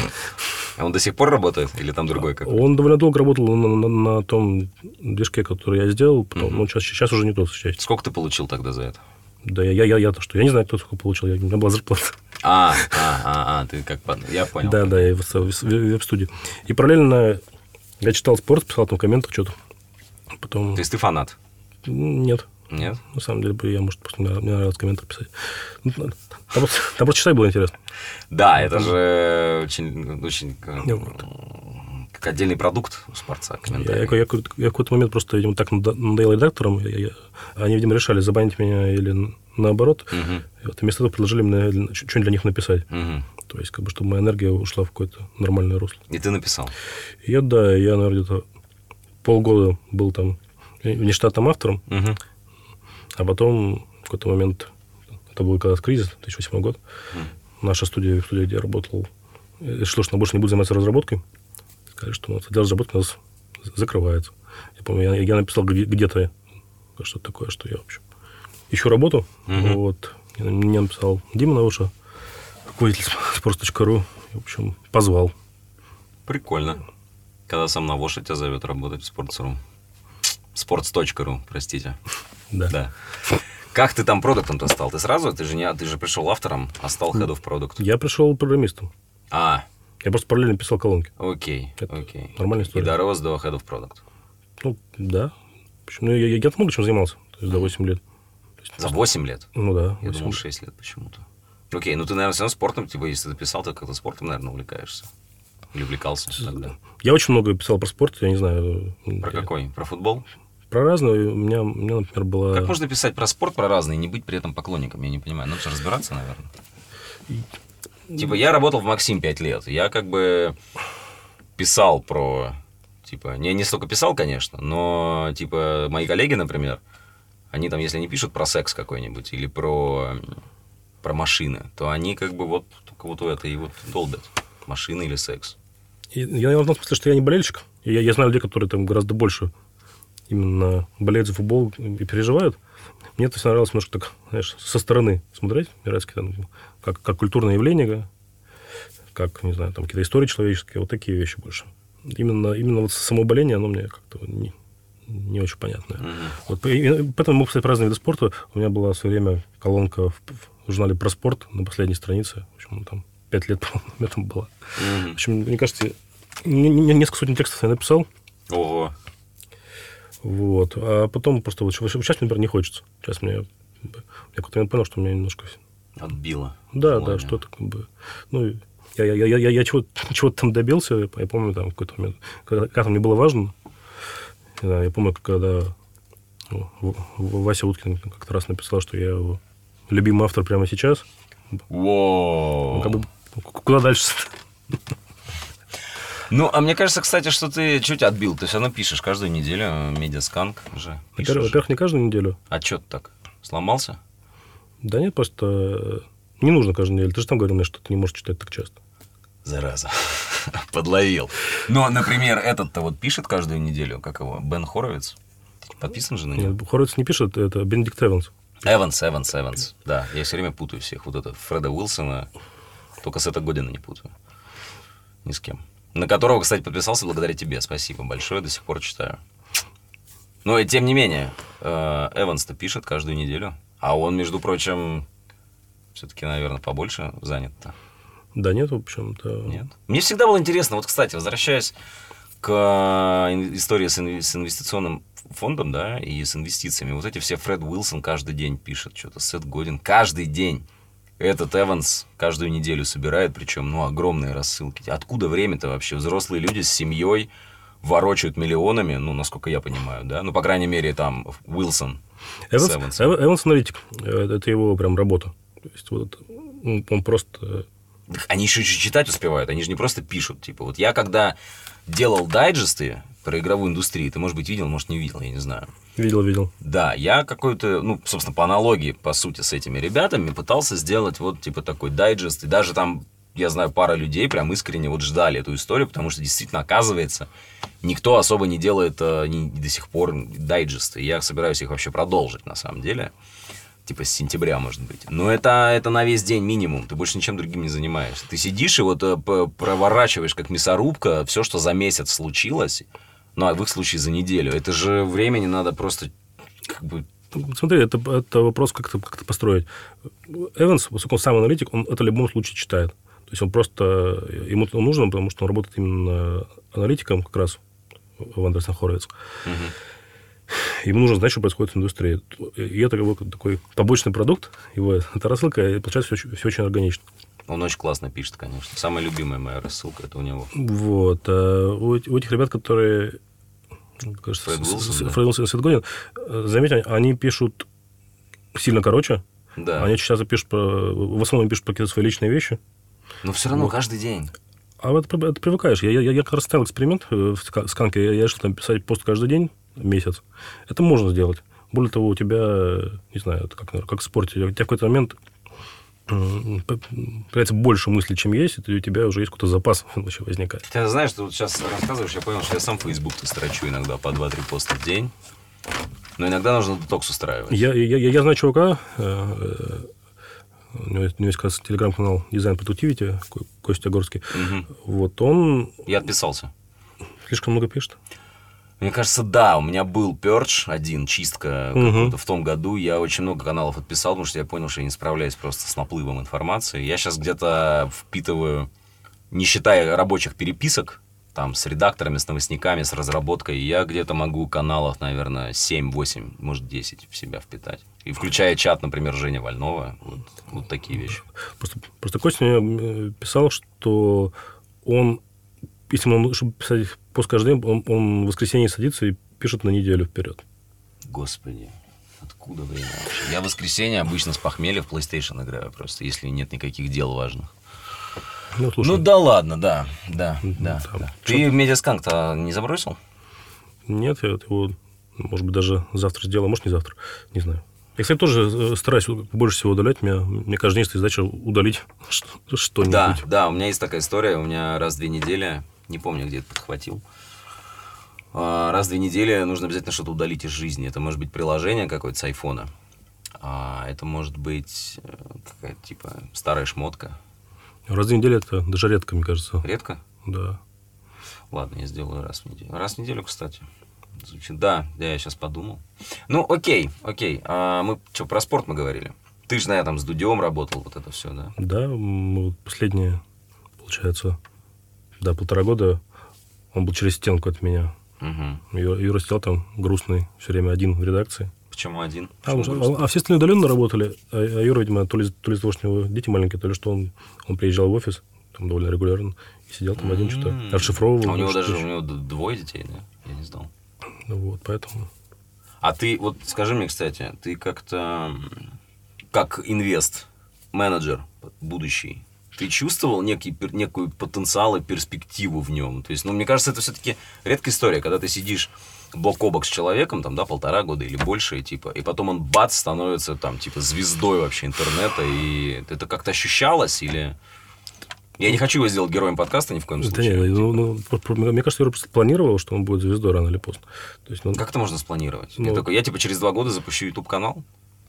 А он до сих пор работает? Или там другой какой? Он довольно долго работал на, на- на том движке, который я сделал. Потом, ну, сейчас, сейчас уже не тот, счастью. Сколько ты получил тогда за это? Да, я, я, я, я-то что? Я не знаю, кто сколько получил. Я, у меня была зарплата. А, а, а, а, ты как... Я понял. Да, да, я в, в- веб-студии. И параллельно я читал спорт, писал там в комментах что-то. Потом... То есть ты фанат? Нет. Нет? На самом деле, я, может, просто мне, мне нравилось в комментах писать. Ну, Там просто, там просто читать было интересно. Да, это же очень, очень как, Ну, вот. как отдельный продукт у спорца. Я, я, я, я в какой-то момент просто, видимо, так надо- надоел редакторам. я- я- они, видимо, решали забанить меня или наоборот. Мгм, И вот вместо этого предложили мне что-нибудь для них написать. мгм. То есть, как бы, чтобы моя энергия ушла в какое-то нормальное русло. И ты написал. Я, да, я, наверное, где-то полгода был там внештатным автором, Мгм. А потом в какой-то момент, это был как раз кризис, 2008 год, наша студия, студия, где я работал, решила, что она больше не будет заниматься разработкой. Сказали, что ну, отдел разработки у нас закрывается. Я помню, я, я написал где- где-то что-то такое, что я, в общем, ищу работу. Мгм. Вот. Мне написал Дима Науша, руководитель sports.ru, в общем, позвал. Прикольно. Когда сам на Воша тебя зовет работать в Sports.ru. Sports.ru, простите. Да. Да. Как ты там продуктом-то стал? Ты сразу? Ты же, не, ты же пришел автором, а стал head of product. Я пришел программистом. А, Я просто параллельно писал колонки. окей, Это окей. нормальная И история. дорос до head of product. Ну, да. Общем, ну, я, я, я много чем занимался. То есть, за 8 лет. За 8 лет? Ну, да. Я 8 думал, лет. 6 лет почему-то. Окей, ну ты, наверное, все равно спортом, типа, если ты писал, то как-то спортом, наверное, увлекаешься. Или увлекался тогда? Я очень много писал про спорт, я не знаю. Про я- какой? Про футбол? Про разные. У меня, у меня например, была... Как можно писать про спорт, про разные, и не быть при этом поклонником? Я не понимаю. Надо же разбираться, наверное. Типа, я работал в Максим 5 лет. Я как бы писал про... Типа, не, не столько писал, конечно, но, типа, мои коллеги, например, они там, если они пишут про секс какой-нибудь или про, про машины, то они как бы вот только вот у это и вот долбят. Машины или секс. И Я в том смысле, что я не болельщик. И Я, я знаю людей, которые там гораздо больше именно болеют за футбол и переживают. Мне это все нравилось немножко так, знаешь, со стороны смотреть, мирайски, там, как, как культурное явление, как, не знаю, там какие-то истории человеческие, вот такие вещи больше. Именно, именно вот само боление, оно мне как-то не, не очень понятное. Вот, и поэтому мы, кстати, разные виды спорта. У меня была в свое время колонка в, в журнале про спорт на последней странице. В общем, там пять лет, [laughs] по-моему, там была. В общем, мне кажется, не- не- несколько сотен текстов я написал. Ого. Вот. А потом просто вот сейчас, например, не хочется. Сейчас мне... Я какой-то момент понял, что меня немножко... Отбило. Да, Ой, да, что-то как бы... Ну, я, я, я, я, я чего-то, [laughs] чего-то там добился, я помню, там в какой-то момент, когда, когда мне было важно, знаю, я помню, когда ну, Вася Уткин как-то раз написал, что я его любимый автор прямо сейчас. Воу. Ну, как бы, к- куда дальше? [laughs] Ну, а мне кажется, кстати, что ты чуть отбил. Ты все равно пишешь каждую неделю медиасканк же. Во-первых, Пишешь. во-первых, не каждую неделю. А что ты так? Сломался? Да нет, просто э, не нужно каждую неделю. Ты же там говорил мне, что ты не можешь читать так часто. Зараза. [laughs] Подловил. Но, например, этот-то вот пишет каждую неделю, как его, Бен Хоровиц. Подписан же на него? Нет, Хоровиц не пишет, это Бенедикт Эванс. Эванс, Эванс, Эванс. Да, я все время путаю всех. Вот это Фреда Уилсона, только с этого Година не путаю. Ни с кем. На которого, кстати, подписался благодаря тебе. Спасибо большое, до сих пор читаю. Но и тем не менее, э, Эванс-то пишет каждую неделю. А он, между прочим, все-таки, наверное, побольше занят-то. Да нет, в общем-то. Нет. Мне всегда было интересно, вот, кстати, возвращаясь к э, истории с инвестиционным фондом, да, и с инвестициями. Вот эти все Фред Уилсон каждый день пишет что-то, Сет Годин каждый день. Этот Эванс каждую неделю собирает, причем, ну, огромные рассылки. Откуда время-то вообще? Взрослые люди с семьей ворочают миллионами, ну, насколько я понимаю, да? Ну, по крайней мере, там, Уилсон. Эванс, с Эвансом. Эв- Эванс аналитик. Э, Это его прям работа. То есть вот он, он просто... э, Они еще читать успевают, они же не просто пишут. Типа, вот я когда делал дайджесты про игровую индустрию, ты, может быть, видел, может, не видел, я не знаю. Видел, видел. Да, я какой-то, ну, собственно, по аналогии, по сути, с этими ребятами пытался сделать вот, типа, такой дайджест. И даже там, я знаю, пара людей прям искренне вот ждали эту историю, потому что действительно, оказывается, никто особо не делает э, ни- до сих пор дайджесты. Я собираюсь их вообще продолжить, на самом деле. Типа с сентября, может быть. Но это, это на весь день минимум. Ты больше ничем другим не занимаешься. Ты сидишь и вот э, проворачиваешь, как мясорубка, все, что за месяц случилось. Ну, а в их случае за неделю. Это же времени надо просто как бы Смотри, это, это вопрос, как это, как это построить. Эванс, поскольку он сам аналитик, он это в любом случае читает. То есть он просто... Ему это нужно, потому что он работает именно аналитиком как раз в Андерсон Хоровиц. Ему нужно знать, что происходит в индустрии. И это его такой побочный продукт, его это рассылка, и получается все, очень органично. Он очень классно пишет, конечно. Самая любимая моя рассылка это у него. Вот. А у, у этих ребят, которые... Кажется, Фред Уилсон, да. Фред Уилсон и Сет Годин, э, заметьте, они пишут сильно короче. Да. Они часто пишут про... В основном пишут про какие-то свои личные вещи. Но все равно Вот. каждый день. А вот это, это привыкаешь. Я, я, я как раз ставил эксперимент э, в ска- сканке. Я, я решил там писать пост каждый день, месяц. Это можно сделать. Более того, у тебя, не знаю, это как, как в спорте, у тебя в какой-то момент появляется больше мыслей, чем есть, и у тебя уже есть какой-то запас [laughs] вообще возникает. Ты знаешь, ты вот сейчас рассказываешь, я понял, что я сам Facebook-то строчу иногда по 2-3 поста в день. Но иногда нужно детокс устраивать. Я, я, я, я знаю чувака, э, у него есть, у него есть как раз телеграм-канал Design Productivity, Ко- Костя Горский. Мгм. Вот он Я отписался. слишком много пишет. Мне кажется, да, у меня был пердж один, чистка какой-то в том году. Я очень много каналов отписал, потому что я понял, что я не справляюсь просто с наплывом информации. Я сейчас где-то впитываю, не считая рабочих переписок, там с редакторами, с новостниками, с разработкой. Я где-то могу каналов, наверное, 7-8, может 10 в себя впитать. И включая чат, например, Женя Вольнова. Вот, вот такие вещи. Просто, просто Костя мне э, писал, что он, если он, чтобы писать пост каждый день, он, он в воскресенье садится и пишет на неделю вперед. Господи. Откуда время вообще? Я в воскресенье обычно с похмелья в PlayStation играю просто, если нет никаких дел важных. Ну, слушай, Ну да ладно, да, да, да. там да. Ты медиасканк-то не забросил? нет, я его, может быть, даже завтра сделаю, может, не завтра, не знаю. Я, кстати, тоже э, стараюсь больше всего удалять. Меня, мне каждый день стоит задача удалить что- [laughs] что-нибудь. Да, да, у меня есть такая история. У меня раз в две недели, не помню, где это подхватил. а, Раз в две недели нужно обязательно что-то удалить из жизни. Это может быть приложение какое-то с айфона. А это может быть э, какая-то типа старая шмотка. Раз в две недели это даже редко, мне кажется. Редко? Да. Ладно, я сделаю раз в неделю. Раз в неделю, кстати. Звучит. Да, да, я сейчас подумал. Ну, окей, окей. А мы что, про спорт мы говорили? Ты же, наверное, там с Дудем работал, вот это все, да? Да, мы вот последние, получается, да, полтора года он был через стенку от меня. Угу. Ю- Юра сидел там грустный, все время один в редакции. Почему один? А, Почему он- грустно? а все остальные удаленно работали, а, а Юра, видимо, то ли, то ли из-за того, что у него дети маленькие, то ли что он, он приезжал в офис, там довольно регулярно, и сидел там один что-то, расшифровывал. А у него даже у него двое детей, да? Я не знал. Ну Вот, поэтому... А ты, вот скажи мне, кстати, ты как-то, как инвест, менеджер будущий, ты чувствовал некий, некую потенциал и перспективу в нем? То есть, ну, мне кажется, это все-таки редкая история, когда ты сидишь бок о бок с человеком, там, да, полтора года или больше, типа, и потом он, бац, становится, там, типа, звездой вообще интернета, и это как-то ощущалось, или... Я не хочу его сделать героем подкаста ни в коем Да случае. не, ну, ну, про- про- мне кажется, Юра просто планировал, что он будет звездой рано или поздно. То есть, ну, Как это можно спланировать? Ну, я такой, я, типа, через два года запущу YouTube-канал,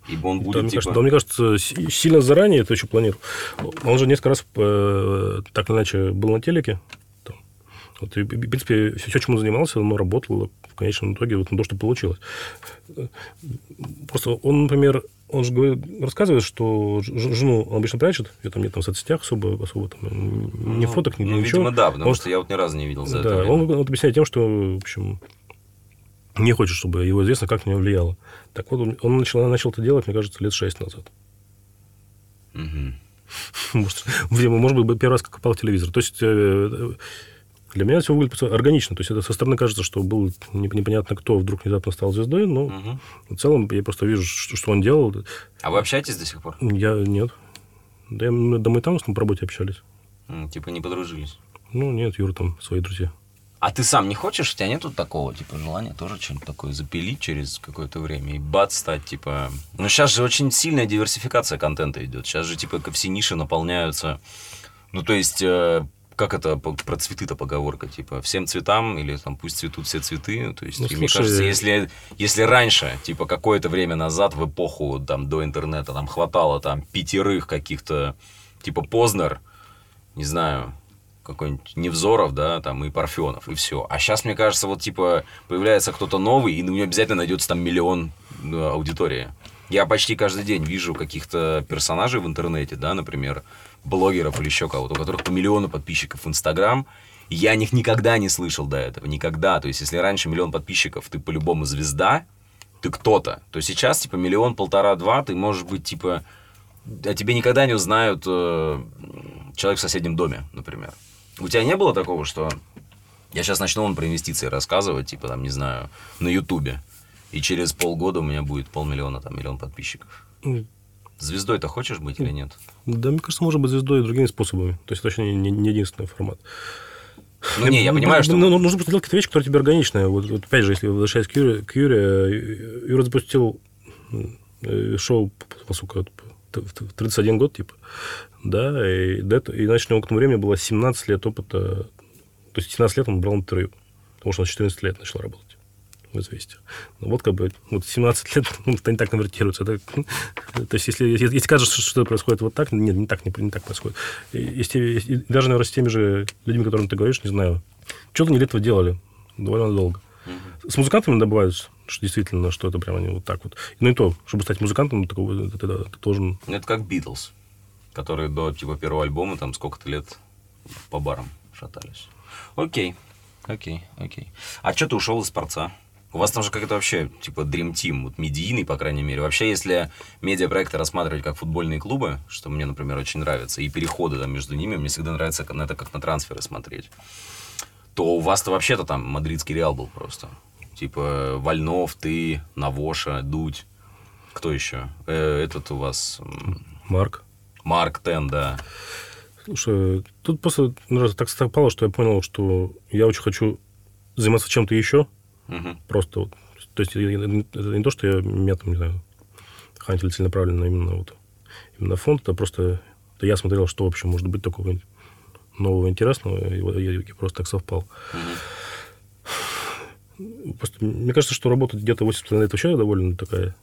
и он Да, будет, мне типа... кажется, да, мне кажется, си- сильно заранее это еще планировал. Он же несколько раз э, так или иначе был на телеке. Там. Вот, и, в принципе, все, чем он занимался, оно работало в конечном итоге вот на то, что получилось. Просто он, например, он же говорит- рассказывает, что жену он обычно прячет, ее там нет там в соцсетях особо, особо там, ни Ну, фоток, ни ну, ничего. видимо, да, потому Он- что я вот ни разу не видел за это да, время. он вот объясняет тем, что, в общем, не хочет, чтобы его известно, как на него влияло. Так вот, он- он начал, начал это делать, мне кажется, лет шесть назад. Может, может быть, первый раз как попал в телевизор. То есть, э, для меня все выглядит органично. То есть, это со стороны кажется, что был не- непонятно кто вдруг внезапно стал звездой, но Мгм. в целом я просто вижу, что, что он делал. А вы общаетесь до сих пор? Я нет. Да, мы, да мы там с ним по работе общались. Типа не подружились? Ну, нет, Юра там свои друзья. А ты сам не хочешь? У тебя нету такого, типа, желания тоже что-нибудь такое запилить через какое-то время и бац, стать, типа... Ну, сейчас же очень сильная диверсификация контента идет. Сейчас же, типа, как все ниши наполняются... Ну, то есть, э, как это про цветы-то поговорка? Типа, всем цветам или там пусть цветут все цветы? То есть, Ну, и мне слушай, кажется, если, если раньше, типа, какое-то время назад, в эпоху, там, до интернета, там, хватало, там, пятерых каких-то, типа, Познер, не знаю, какой-нибудь Невзоров, да, там, и Парфенов, и все. А сейчас, мне кажется, вот, типа, появляется кто-то новый, и у него обязательно найдется там миллион ну, аудитории. Я почти каждый день вижу каких-то персонажей в интернете, да, например, блогеров или еще кого-то, у которых по миллиону подписчиков в Инстаграм. Я о них никогда не слышал до этого, никогда. То есть, если раньше миллион подписчиков, ты по-любому звезда, ты кто-то, то сейчас, типа, миллион, полтора-два, ты можешь быть, типа, а тебе никогда не узнают э, человек в соседнем доме, например. У тебя не было такого, что я сейчас начну вам про инвестиции рассказывать, типа, там, не знаю, на Ютубе, и через полгода у меня будет полмиллиона, там, миллион подписчиков. Звездой-то хочешь быть или нет? Да, мне кажется, может быть звездой другими способами. То есть, точно не, не- единственный формат. Ну, не, я понимаю, что... Ну, нужно просто делать какие-то вещи, которые тебе органичные. Вот, вот опять же, если возвращаясь к Юре, к Юре э, Юра запустил э, шоу, в 31 год, типа, да, и, до этого, и значит, у него к тому времени было 17 лет опыта, то есть 17 лет он брал интервью, потому что он с 14 лет начал работать в «Известия». Ну, вот как бы вот 17 лет ну, это не так конвертируется. Это, то есть, если, если, если кажется, что что-то происходит вот так, нет, не так, не, не так происходит. И, если- и даже, наверное, с теми же людьми, которым ты говоришь, не знаю, что-то они для этого делали довольно долго. С музыкантами добавляют, что действительно, что это прямо не вот так вот. Ну и то, чтобы стать музыкантом, такого, ты, ты- ты должен... Это как Битлз, которые до, типа, первого альбома, там, сколько-то лет по барам шатались. Окей. Окей, окей. А что ты ушел из спорта? У вас там же какой-то вообще, типа, Dream Team, вот медийный, по крайней мере. Вообще, если медиапроекты рассматривать как футбольные клубы, что мне, например, очень нравится, и переходы там между ними, мне всегда нравится на это как на трансферы смотреть, то у вас-то вообще-то там мадридский Реал был просто. Типа, Вольнов, ты, Навоша, Дудь. Кто еще? Э, этот у вас... Марк. Марк Тен, да. Слушай, тут просто ну, так совпало, что я понял, что я очень хочу заниматься чем-то еще. Угу. Просто вот. То есть это не то, что я меня там, не знаю, хантили целенаправленно именно вот именно фонд, это просто это я смотрел, что вообще может быть такого нового интересного, и я, я просто так совпал. Угу. Просто, мне кажется, что работать где-то 80 лет это вообще довольно такая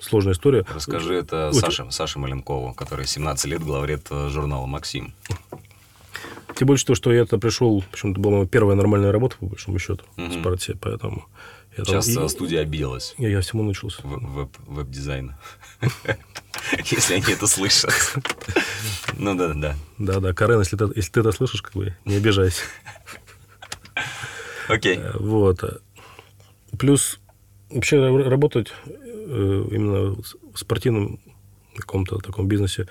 сложная история. Расскажи это Вот. Саше, Саше Маленкову, который 17 лет главред э, журнала «Максим». Тем более, что, что я это пришел, причем это была моя первая нормальная работа, по большому счету, Мгм. в спорте, поэтому... я там- Сейчас и- э, студия обиделась. я, я всему научился. Веб-дизайна. [laughs] Если они это слышат. Ну да, да. Да-да, Карен, если ты, если ты это слышишь, как бы, не обижайся. Окей. Э, Вот. Плюс вообще ра- работать э, именно в спортивном каком-то таком бизнесе,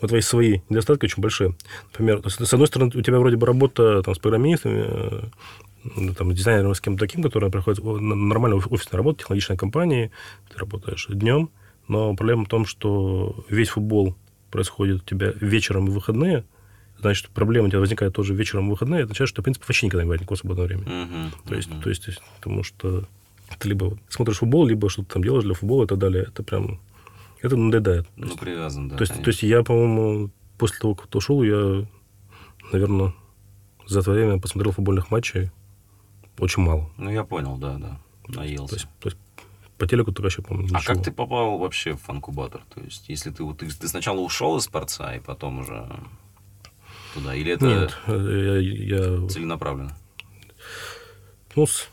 вот твои свои недостатки очень большие. Например, то есть, с одной стороны, у тебя вроде бы работа там, с программистами, э, ну, там, с дизайнером, с кем-то таким, который на нормальную офисную работу, технологичной компании, ты работаешь днем, но проблема в том, что весь футбол происходит у тебя вечером и выходные, значит, проблема у тебя возникает тоже вечером и выходные, это означает, что, в принципе, вообще никогда не бывает никакого свободного времени. Мгм, То есть, есть, то есть, потому что ты либо смотришь футбол, либо что-то там делаешь для футбола и так далее. Это прям... Это надоедает. То Ну, привязан, да. то, есть, конечно. то есть я, по-моему, после того, как ушел, я, наверное, за это время посмотрел футбольных матчей очень мало. Ну, я понял, да, да. То Наелся. есть, то есть по телеку только по-моему, А ничего. как ты попал вообще в фанкубатор? То есть, если ты, вот, ты, ты сначала ушел из спорта, и потом уже туда, или это Нет, э, я, я- целенаправленно? ну, с-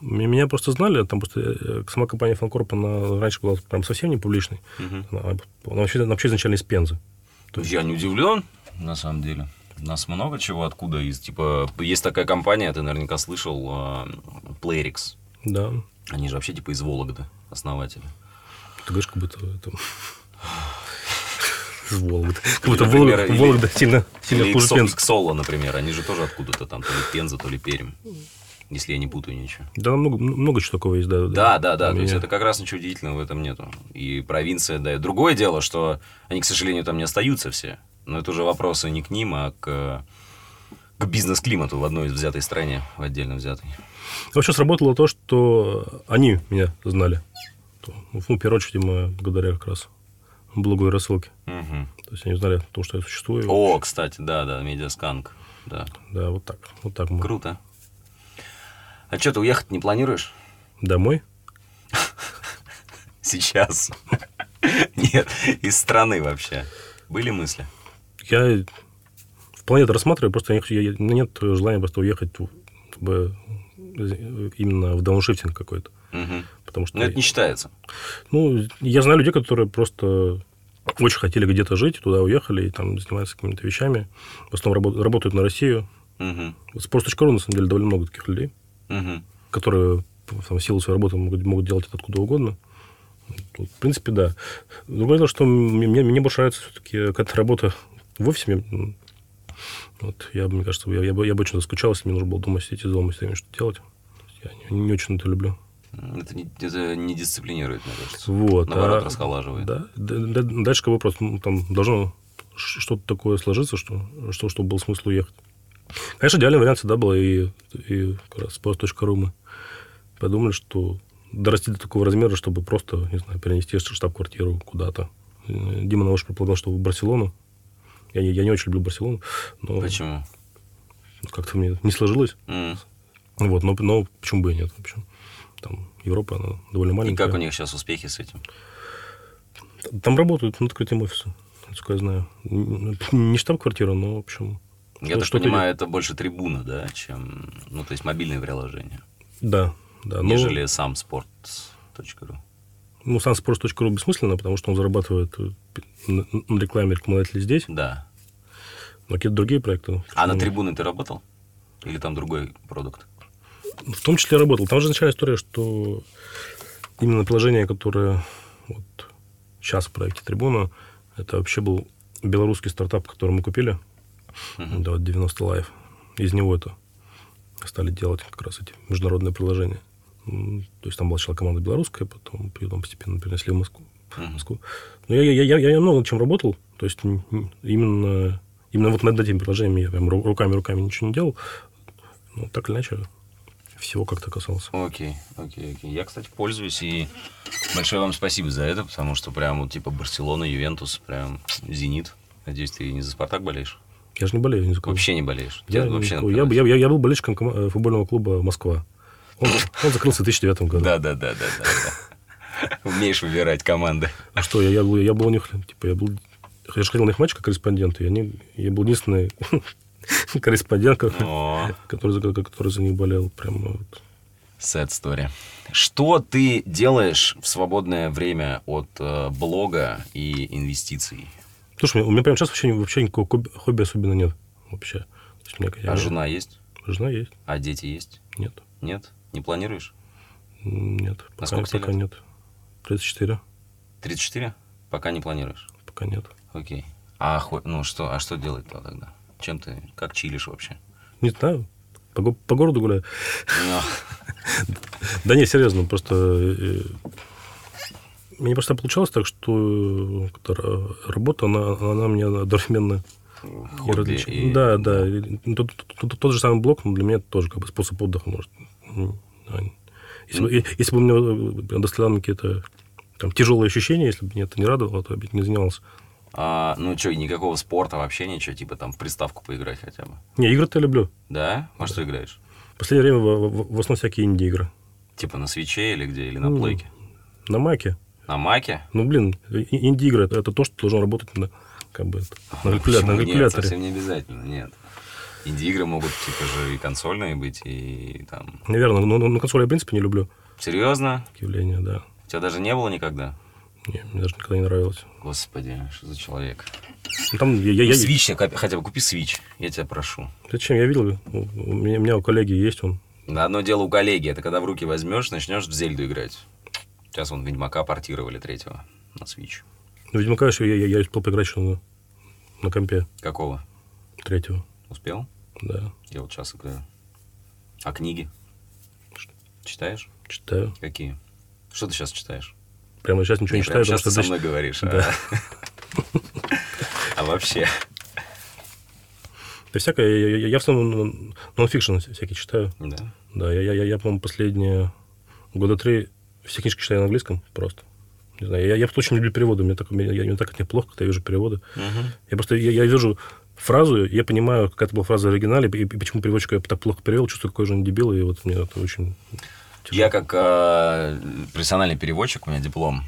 меня просто знали, там просто э, сама компания Фанкорп, она раньше была прям совсем не публичной. Мгм. Она, она вообще, она вообще изначально из Пензы. То есть я не удивлен, на самом деле. У нас много чего откуда из, типа, есть такая компания, ты наверняка слышал, э, Playrix. Да. Они же вообще типа из Вологды, основатели. Ты говоришь, как будто это... [laughs] Из Вологды. Как будто например, Вологда, или- Вологда сильно, сильно Или хуже Иксо- Пензы. Иксола, например, они же тоже откуда-то там, то ли Пенза, то ли Пермь. Если я не путаю ничего. Да, много, много чего такого есть, да. Да, да, да. У То есть это как раз ничего удивительного в этом нету. И провинция дает. Другое дело, что они, к сожалению, там не остаются все. Но это уже вопросы не к ним, а к, к бизнес-климату в одной из взятой стране, в отдельно взятой. Вообще сработало то, что они меня знали. То, Ну, в первую очередь, мы благодаря как раз блогу и рассылке. Мгм. То есть они знали о том, что я существую. О, кстати, да, да, медиасканк. Да. Да, вот так. Вот так мы. Круто. А что, ты уехать не планируешь? Домой? [laughs] Сейчас. Нет, из страны вообще. Были мысли? Я вполне это рассматриваю, просто я, я- нет желания просто уехать как бы, именно в дауншифтинг какой-то. Мгм. Потому что Но это не считается. Ну, я знаю людей, которые просто очень хотели где-то жить, туда уехали и там занимаются какими-то вещами. В основном рабо- работают на Россию. Вот Sports.ru, на самом деле, довольно много таких людей, Мгм. которые там, в силу своей работы могут, могут делать это откуда угодно. Вот, В принципе, да. Другое дело, что мне, мне больше нравится все-таки какая-то работа в офисе. Мне, м, вот, я, мне кажется, я, я, бы, я бы очень заскучал, если мне нужно было дома сидеть из дома все время что-то делать. Я не, не очень это люблю. Это не, это не дисциплинирует, мне кажется. Вот. Наоборот, а- расхолаживает. Да. Д- д- Дальше какой вопрос? Ну, там должно что-то такое сложиться, что, что, чтобы был смысл уехать. Конечно, идеальный вариант всегда был, и, и как раз sports.ru мы подумали, что дорасти до такого размера, чтобы просто, не знаю, перенести штаб-квартиру куда-то. Дима Навош предполагал, что в Барселону. Я не, я не очень люблю Барселону, но Почему? как-то мне не сложилось. М. Вот, но, но почему бы и нет? В общем, там Европа, она довольно И маленькая. как у них сейчас успехи с этим? Там работают над открытием офиса, насколько я знаю. Н- Не штаб-квартира, но, в общем... Я что- так что-то понимаю, это больше трибуна, да, чем, ну, то есть мобильное приложение, Да, да. Ну, нежели сам спорт.ру. ну, сам sports.ru бессмысленно, потому что он зарабатывает э, на, рекламе рекламодателей здесь, Да. но какие-то другие проекты. А на ну, трибуны ты работал? Или там другой продукт? В том числе работал. Там же начальная история, что именно приложение, которое вот сейчас в проекте Трибуна, это вообще был белорусский стартап, который мы купили, uh-huh. да, 90 Live. Из него это стали делать как раз эти международные приложения. То есть там была сначала команда белорусская, потом, потом постепенно перенесли в Москву. Uh-huh. Москву. Но я, я, я, я много над чем работал. То есть именно, именно вот над этим приложением я прям руками-руками ничего не делал. Ну, так или иначе, всего как-то касался. Окей, окей, окей. Я, кстати, пользуюсь, и большое вам спасибо за это, потому что прям вот типа Барселона, Ювентус, прям Зенит. Надеюсь, ты не за Спартак болеешь? Я же не болею ни за кого. Вообще не болеешь? Я, вообще я, я, я, я был болельщиком э, футбольного клуба «Москва». Он, он закрылся в 2009 году. Да, да, да, да, да. Умеешь выбирать команды. А что, я, я, был, я был у них, типа, я был, я же ходил на их матч как корреспондент, и они, я был единственный [laughs] корреспондент, который, который за них болел. Прям вот. Sad story. Что ты делаешь в свободное время от э, блога и инвестиций? Слушай, у меня прямо сейчас вообще, вообще никакого хобби особенно нет. Вообще. есть, меня, а я, жена есть? Жена есть. А дети есть? Нет. Нет? Не планируешь? Нет. Пока, а сколько пока лет? нет. 34. 34? Пока не планируешь? Пока нет. Окей. А, ну, что, а что делать-то тогда? Чем ты, как чилишь вообще? Не знаю. По, по городу гуляю. [laughs] Да не, серьезно, просто... Э, мне просто получалось так, что работа, она, она мне одновременно Хобби и... Да, да. Тот, тот, тот же самый блок, но для меня тоже как бы способ отдыха, может. Если, бы, если бы мне доставляло какие-то там, тяжелые ощущения, если бы меня это не радовало, то я бы не занимался. А, ну что, никакого спорта вообще ничего, типа там в приставку поиграть хотя бы? Не, игры-то я люблю. Да? Во да. что играешь? В последнее время в, в, в основном всякие инди-игры. Типа на свече или где? Или на ну, плейке? На маке. На маке? Ну, блин, инди-игры это, это то, что должно работать на, как бы, на, калькулятор, на калькуляторе. Нет, совсем не обязательно, нет. Инди-игры могут, типа же, и консольные быть, и там... Наверное, но, но на консоли я, в принципе, не люблю. Серьезно? Явление, да. У тебя даже не было никогда? Не, мне даже никогда не нравилось. Господи, что за человек? Ну, там, я, я, Свич, я... хотя бы купи свич, я тебя прошу. Зачем? Я видел, у меня, у меня у коллеги есть он. На одно дело у коллеги, это когда в руки возьмешь, начнешь в Зельду играть. Сейчас он Ведьмака портировали третьего на свич. Ну, Ведьмака еще я, я, я успел поиграть еще на, на компе. Какого? Третьего. Успел? Да. Я вот сейчас играю. А книги? Читаешь? Читаю. Какие? Что ты сейчас читаешь? Прямо сейчас ничего не, не читаю. Сейчас ты со мной говоришь. А? Да. [laughs] А вообще? Да всякое. Я, я, я в основном нонфикшн всякие читаю. Да? Да, я, я, я, по-моему, последние года три все книжки читаю на английском просто. Не знаю, я, я очень люблю переводы. Мне так, я, мне так неплохо, когда я вижу переводы. Угу. Я просто я, я вижу фразу, я понимаю, какая это была фраза в оригинале, и, и почему переводчик я так плохо перевел, чувствую, какой же он дебил, и вот мне это очень тяжело. Я как э, профессиональный переводчик, у меня диплом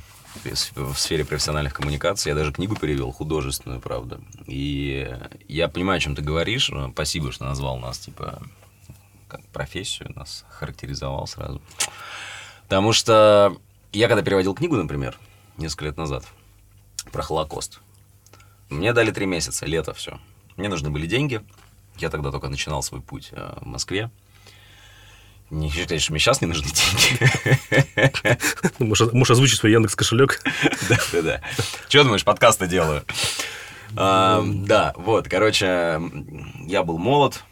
в сфере профессиональных коммуникаций. Я даже книгу перевел, художественную, правда. И я понимаю, о чем ты говоришь. Спасибо, что назвал нас, типа, как профессию, нас характеризовал сразу. Потому что я когда переводил книгу, например, несколько лет назад, про Холокост, мне дали три месяца, лето все. Мне нужны были деньги. Я тогда только начинал свой путь э, в Москве. Не хочу сказать, что мне сейчас не нужны деньги. [laughs] Можешь, можешь озвучить свой Яндекс кошелек? [laughs] Да, да, да. Чего думаешь, подкасты делаю? А, да, вот, короче, я был молод,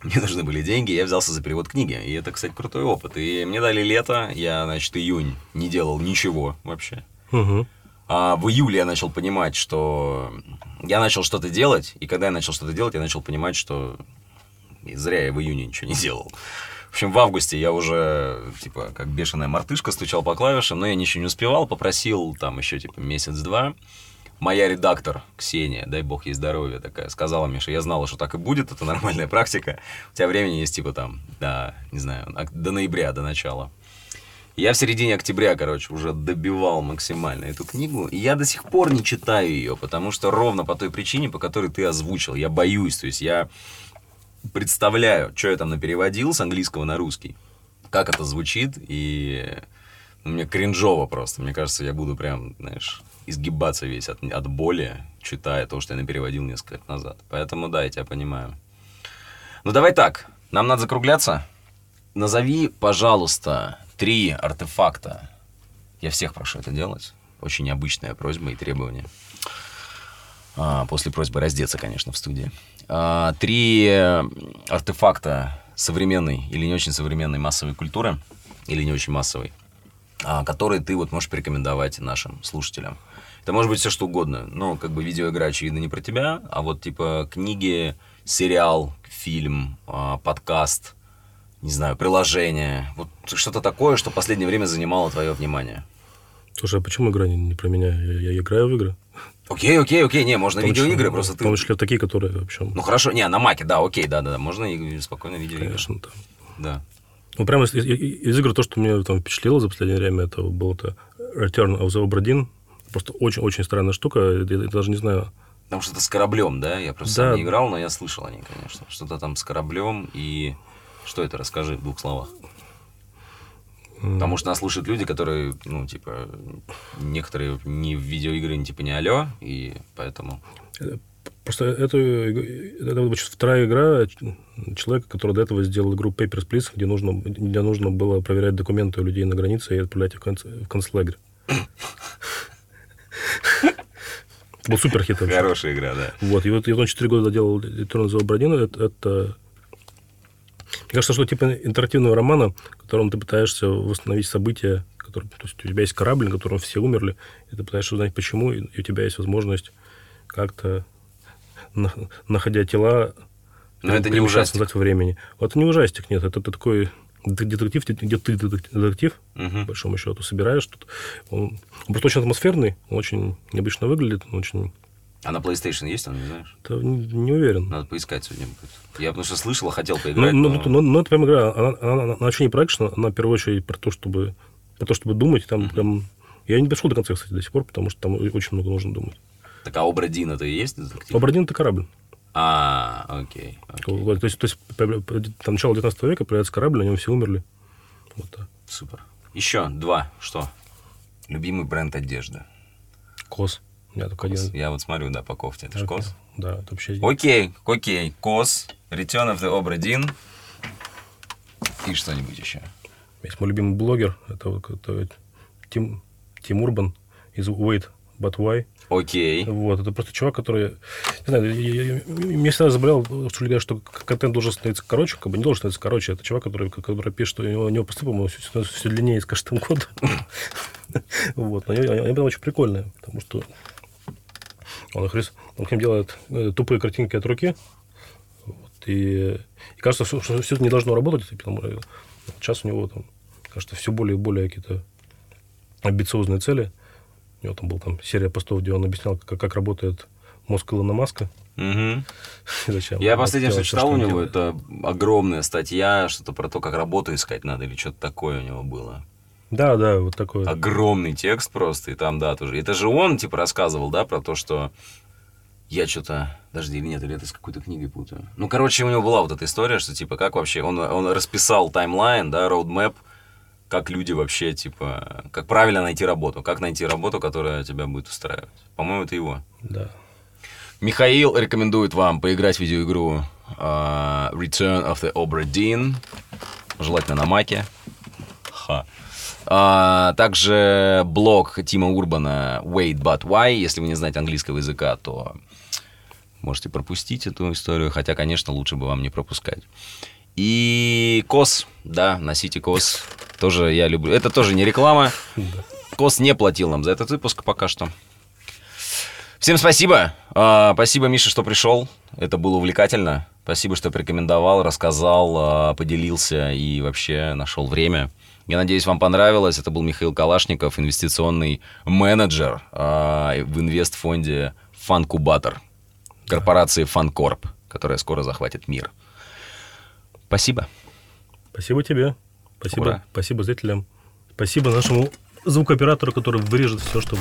[laughs] мне нужны были деньги, я взялся за перевод книги. И это, кстати, крутой опыт. И мне дали лето, я, значит, июнь не делал ничего вообще. Угу. А в июле я начал понимать, что я начал что-то делать, и когда я начал что-то делать, я начал понимать, что зря я в июне ничего не делал. В общем, в августе я уже, типа, как бешеная мартышка стучал по клавишам, но я ничего не успевал, попросил там еще, типа, месяц-два. Моя редактор, Ксения, дай бог ей здоровья, такая, сказала мне, что я знала, что так и будет, это нормальная практика. У тебя времени есть, типа, там, до, не знаю, до ноября, до начала. Я в середине октября, короче, уже добивал максимально эту книгу, и я до сих пор не читаю ее, потому что ровно по той причине, по которой ты озвучил, я боюсь, то есть я представляю, что я там напереводил с английского на русский, как это звучит, и мне кринжово просто. Мне кажется, я буду прям, знаешь, изгибаться весь от, от боли, читая то, что я напереводил несколько лет назад. Поэтому да, я тебя понимаю. Ну давай так, нам надо закругляться. Назови, пожалуйста, три артефакта. Я всех прошу это делать. Очень необычная просьба и требование. А, после просьбы раздеться, конечно, в студии. А, три артефакта современной или не очень современной массовой культуры, или не очень массовой, которые ты вот можешь порекомендовать нашим слушателям. Это может быть все что угодно. Ну, как бы видеоигра, очевидно, не про тебя, а вот типа книги, сериал, фильм, а, подкаст, не знаю, приложение. Вот что-то такое, что в последнее время занимало твое внимание. Слушай, а почему игра не, не про меня? Я, я играю в игры. Окей, окей, окей, не, можно видеоигры, числе, просто ты... В том числе такие, которые вообще... Ну хорошо, не, на маке, да, окей, да-да-да, можно и спокойно видеоигры. Конечно, там. Да. Ну, прямо из, из, игр то, что меня там впечатлило за последнее время, это был это Return of the Obra Dinn. Просто очень-очень странная штука, я, я даже не знаю... Потому что это с кораблем, да? Я просто да. не играл, но я слышал о ней, конечно. Что-то там с кораблем и... Что это? Расскажи в двух словах. Потому что нас слушают люди, которые, ну, типа, некоторые не в видеоигры, типа не алё, и поэтому... Просто это, это вторая игра человека, который до этого сделал игру Papers, Please, где нужно, где нужно было проверять документы у людей на границе и отправлять их в, конц, в концлагерь. [laughs] Был супер хит. Хорошая игра, да. Вот, и вот я 4 года делал Return of the Obra это, это мне кажется, что типа интерактивного романа, в котором ты пытаешься восстановить события, которые, то есть у тебя есть корабль, на котором все умерли, и ты пытаешься узнать, почему, и у тебя есть возможность как-то, находя тела, но это не ужастик. назад во времени. Вот это не ужастик, нет, это, это такой детектив, где ты детектив, угу. по большому счету, собираешь тут. Он, он просто очень атмосферный, он очень необычно выглядит, он очень а на PlayStation есть он, не знаешь? Да, не, не уверен. Надо поискать сегодня. Я потому что слышал, а хотел поиграть. Ну, но... Ну, ну, это прям игра, она, она, она, она вообще не экшен, она в первую очередь про то, чтобы, про то, чтобы думать. Там mm-hmm. прям... Я не дошел до конца, кстати, до сих пор, потому что там очень много нужно думать. Так а Обрадин это и есть детектив? Обрадин это корабль. А, окей. окей. То, есть, то есть, там начало 19 века появляется корабль, на нем все умерли. Вот так. Супер. Еще два. Что? Любимый бренд одежды. COS. Я только один. Я вот смотрю, да, по кофте. Это, это COS? Да, это вообще... Окей, окей. COS, Return of the Obra Dinn и что-нибудь еще. Есть мой любимый блогер. Это, это Тим, Тим Урбан из Wait But Why. Окей. Вот, это просто чувак, который... Не знаю, я, я, я всегда заболел, что говорят, что контент должен становиться короче, как бы не должен становиться короче. Это чувак, который, который пишет, что у него, у него по-моему, все, все длиннее с каждым годом. [laughs] Вот, но они, они очень прикольные, потому что он их, он к ним делает э, тупые картинки от руки. Вот, и, и кажется, что, что все это не должно работать. Потому, что сейчас у него там, кажется, все более и более какие-то амбициозные цели. У него там была там серия постов, где он объяснял, как, как работает мозг Илона Маска. Угу. [laughs] Зачем? Я последнее, что читал у него, это огромная статья, что-то про то, как работу искать надо, или что-то такое у него было. Да, да, вот такой. Огромный текст просто, и там, да, тоже. Это же он, типа, рассказывал, да, про то, что я что-то... Подожди, или нет, или это с какой-то книгой путаю. Ну, короче, у него была вот эта история, что, типа, как вообще... Он, он расписал таймлайн, да, роудмэп, как люди вообще, типа... Как правильно найти работу, как найти работу, которая тебя будет устраивать. По-моему, это его. Да. Михаил рекомендует вам поиграть в видеоигру uh, Return of the Obra Dinn, желательно на маке. Ха. А, также блог Тима Урбана Wait But Why. Если вы не знаете английского языка, то можете пропустить эту историю, хотя, конечно, лучше бы вам не пропускать. И COS, да, носите COS. Тоже я люблю. Это тоже не реклама. COS не платил нам за этот выпуск пока что. Всем спасибо. А, спасибо, Миша, что пришел. Это было увлекательно. Спасибо, что порекомендовал, рассказал, а, поделился и вообще нашел время. Я надеюсь, вам понравилось. Это был Михаил Калашников, инвестиционный менеджер э, в инвестфонде Фанкубатор, корпорации Фанкорп, которая скоро захватит мир. Спасибо. Спасибо тебе. Спасибо, Ура. спасибо зрителям. Спасибо нашему звукооператору, который вырежет все, что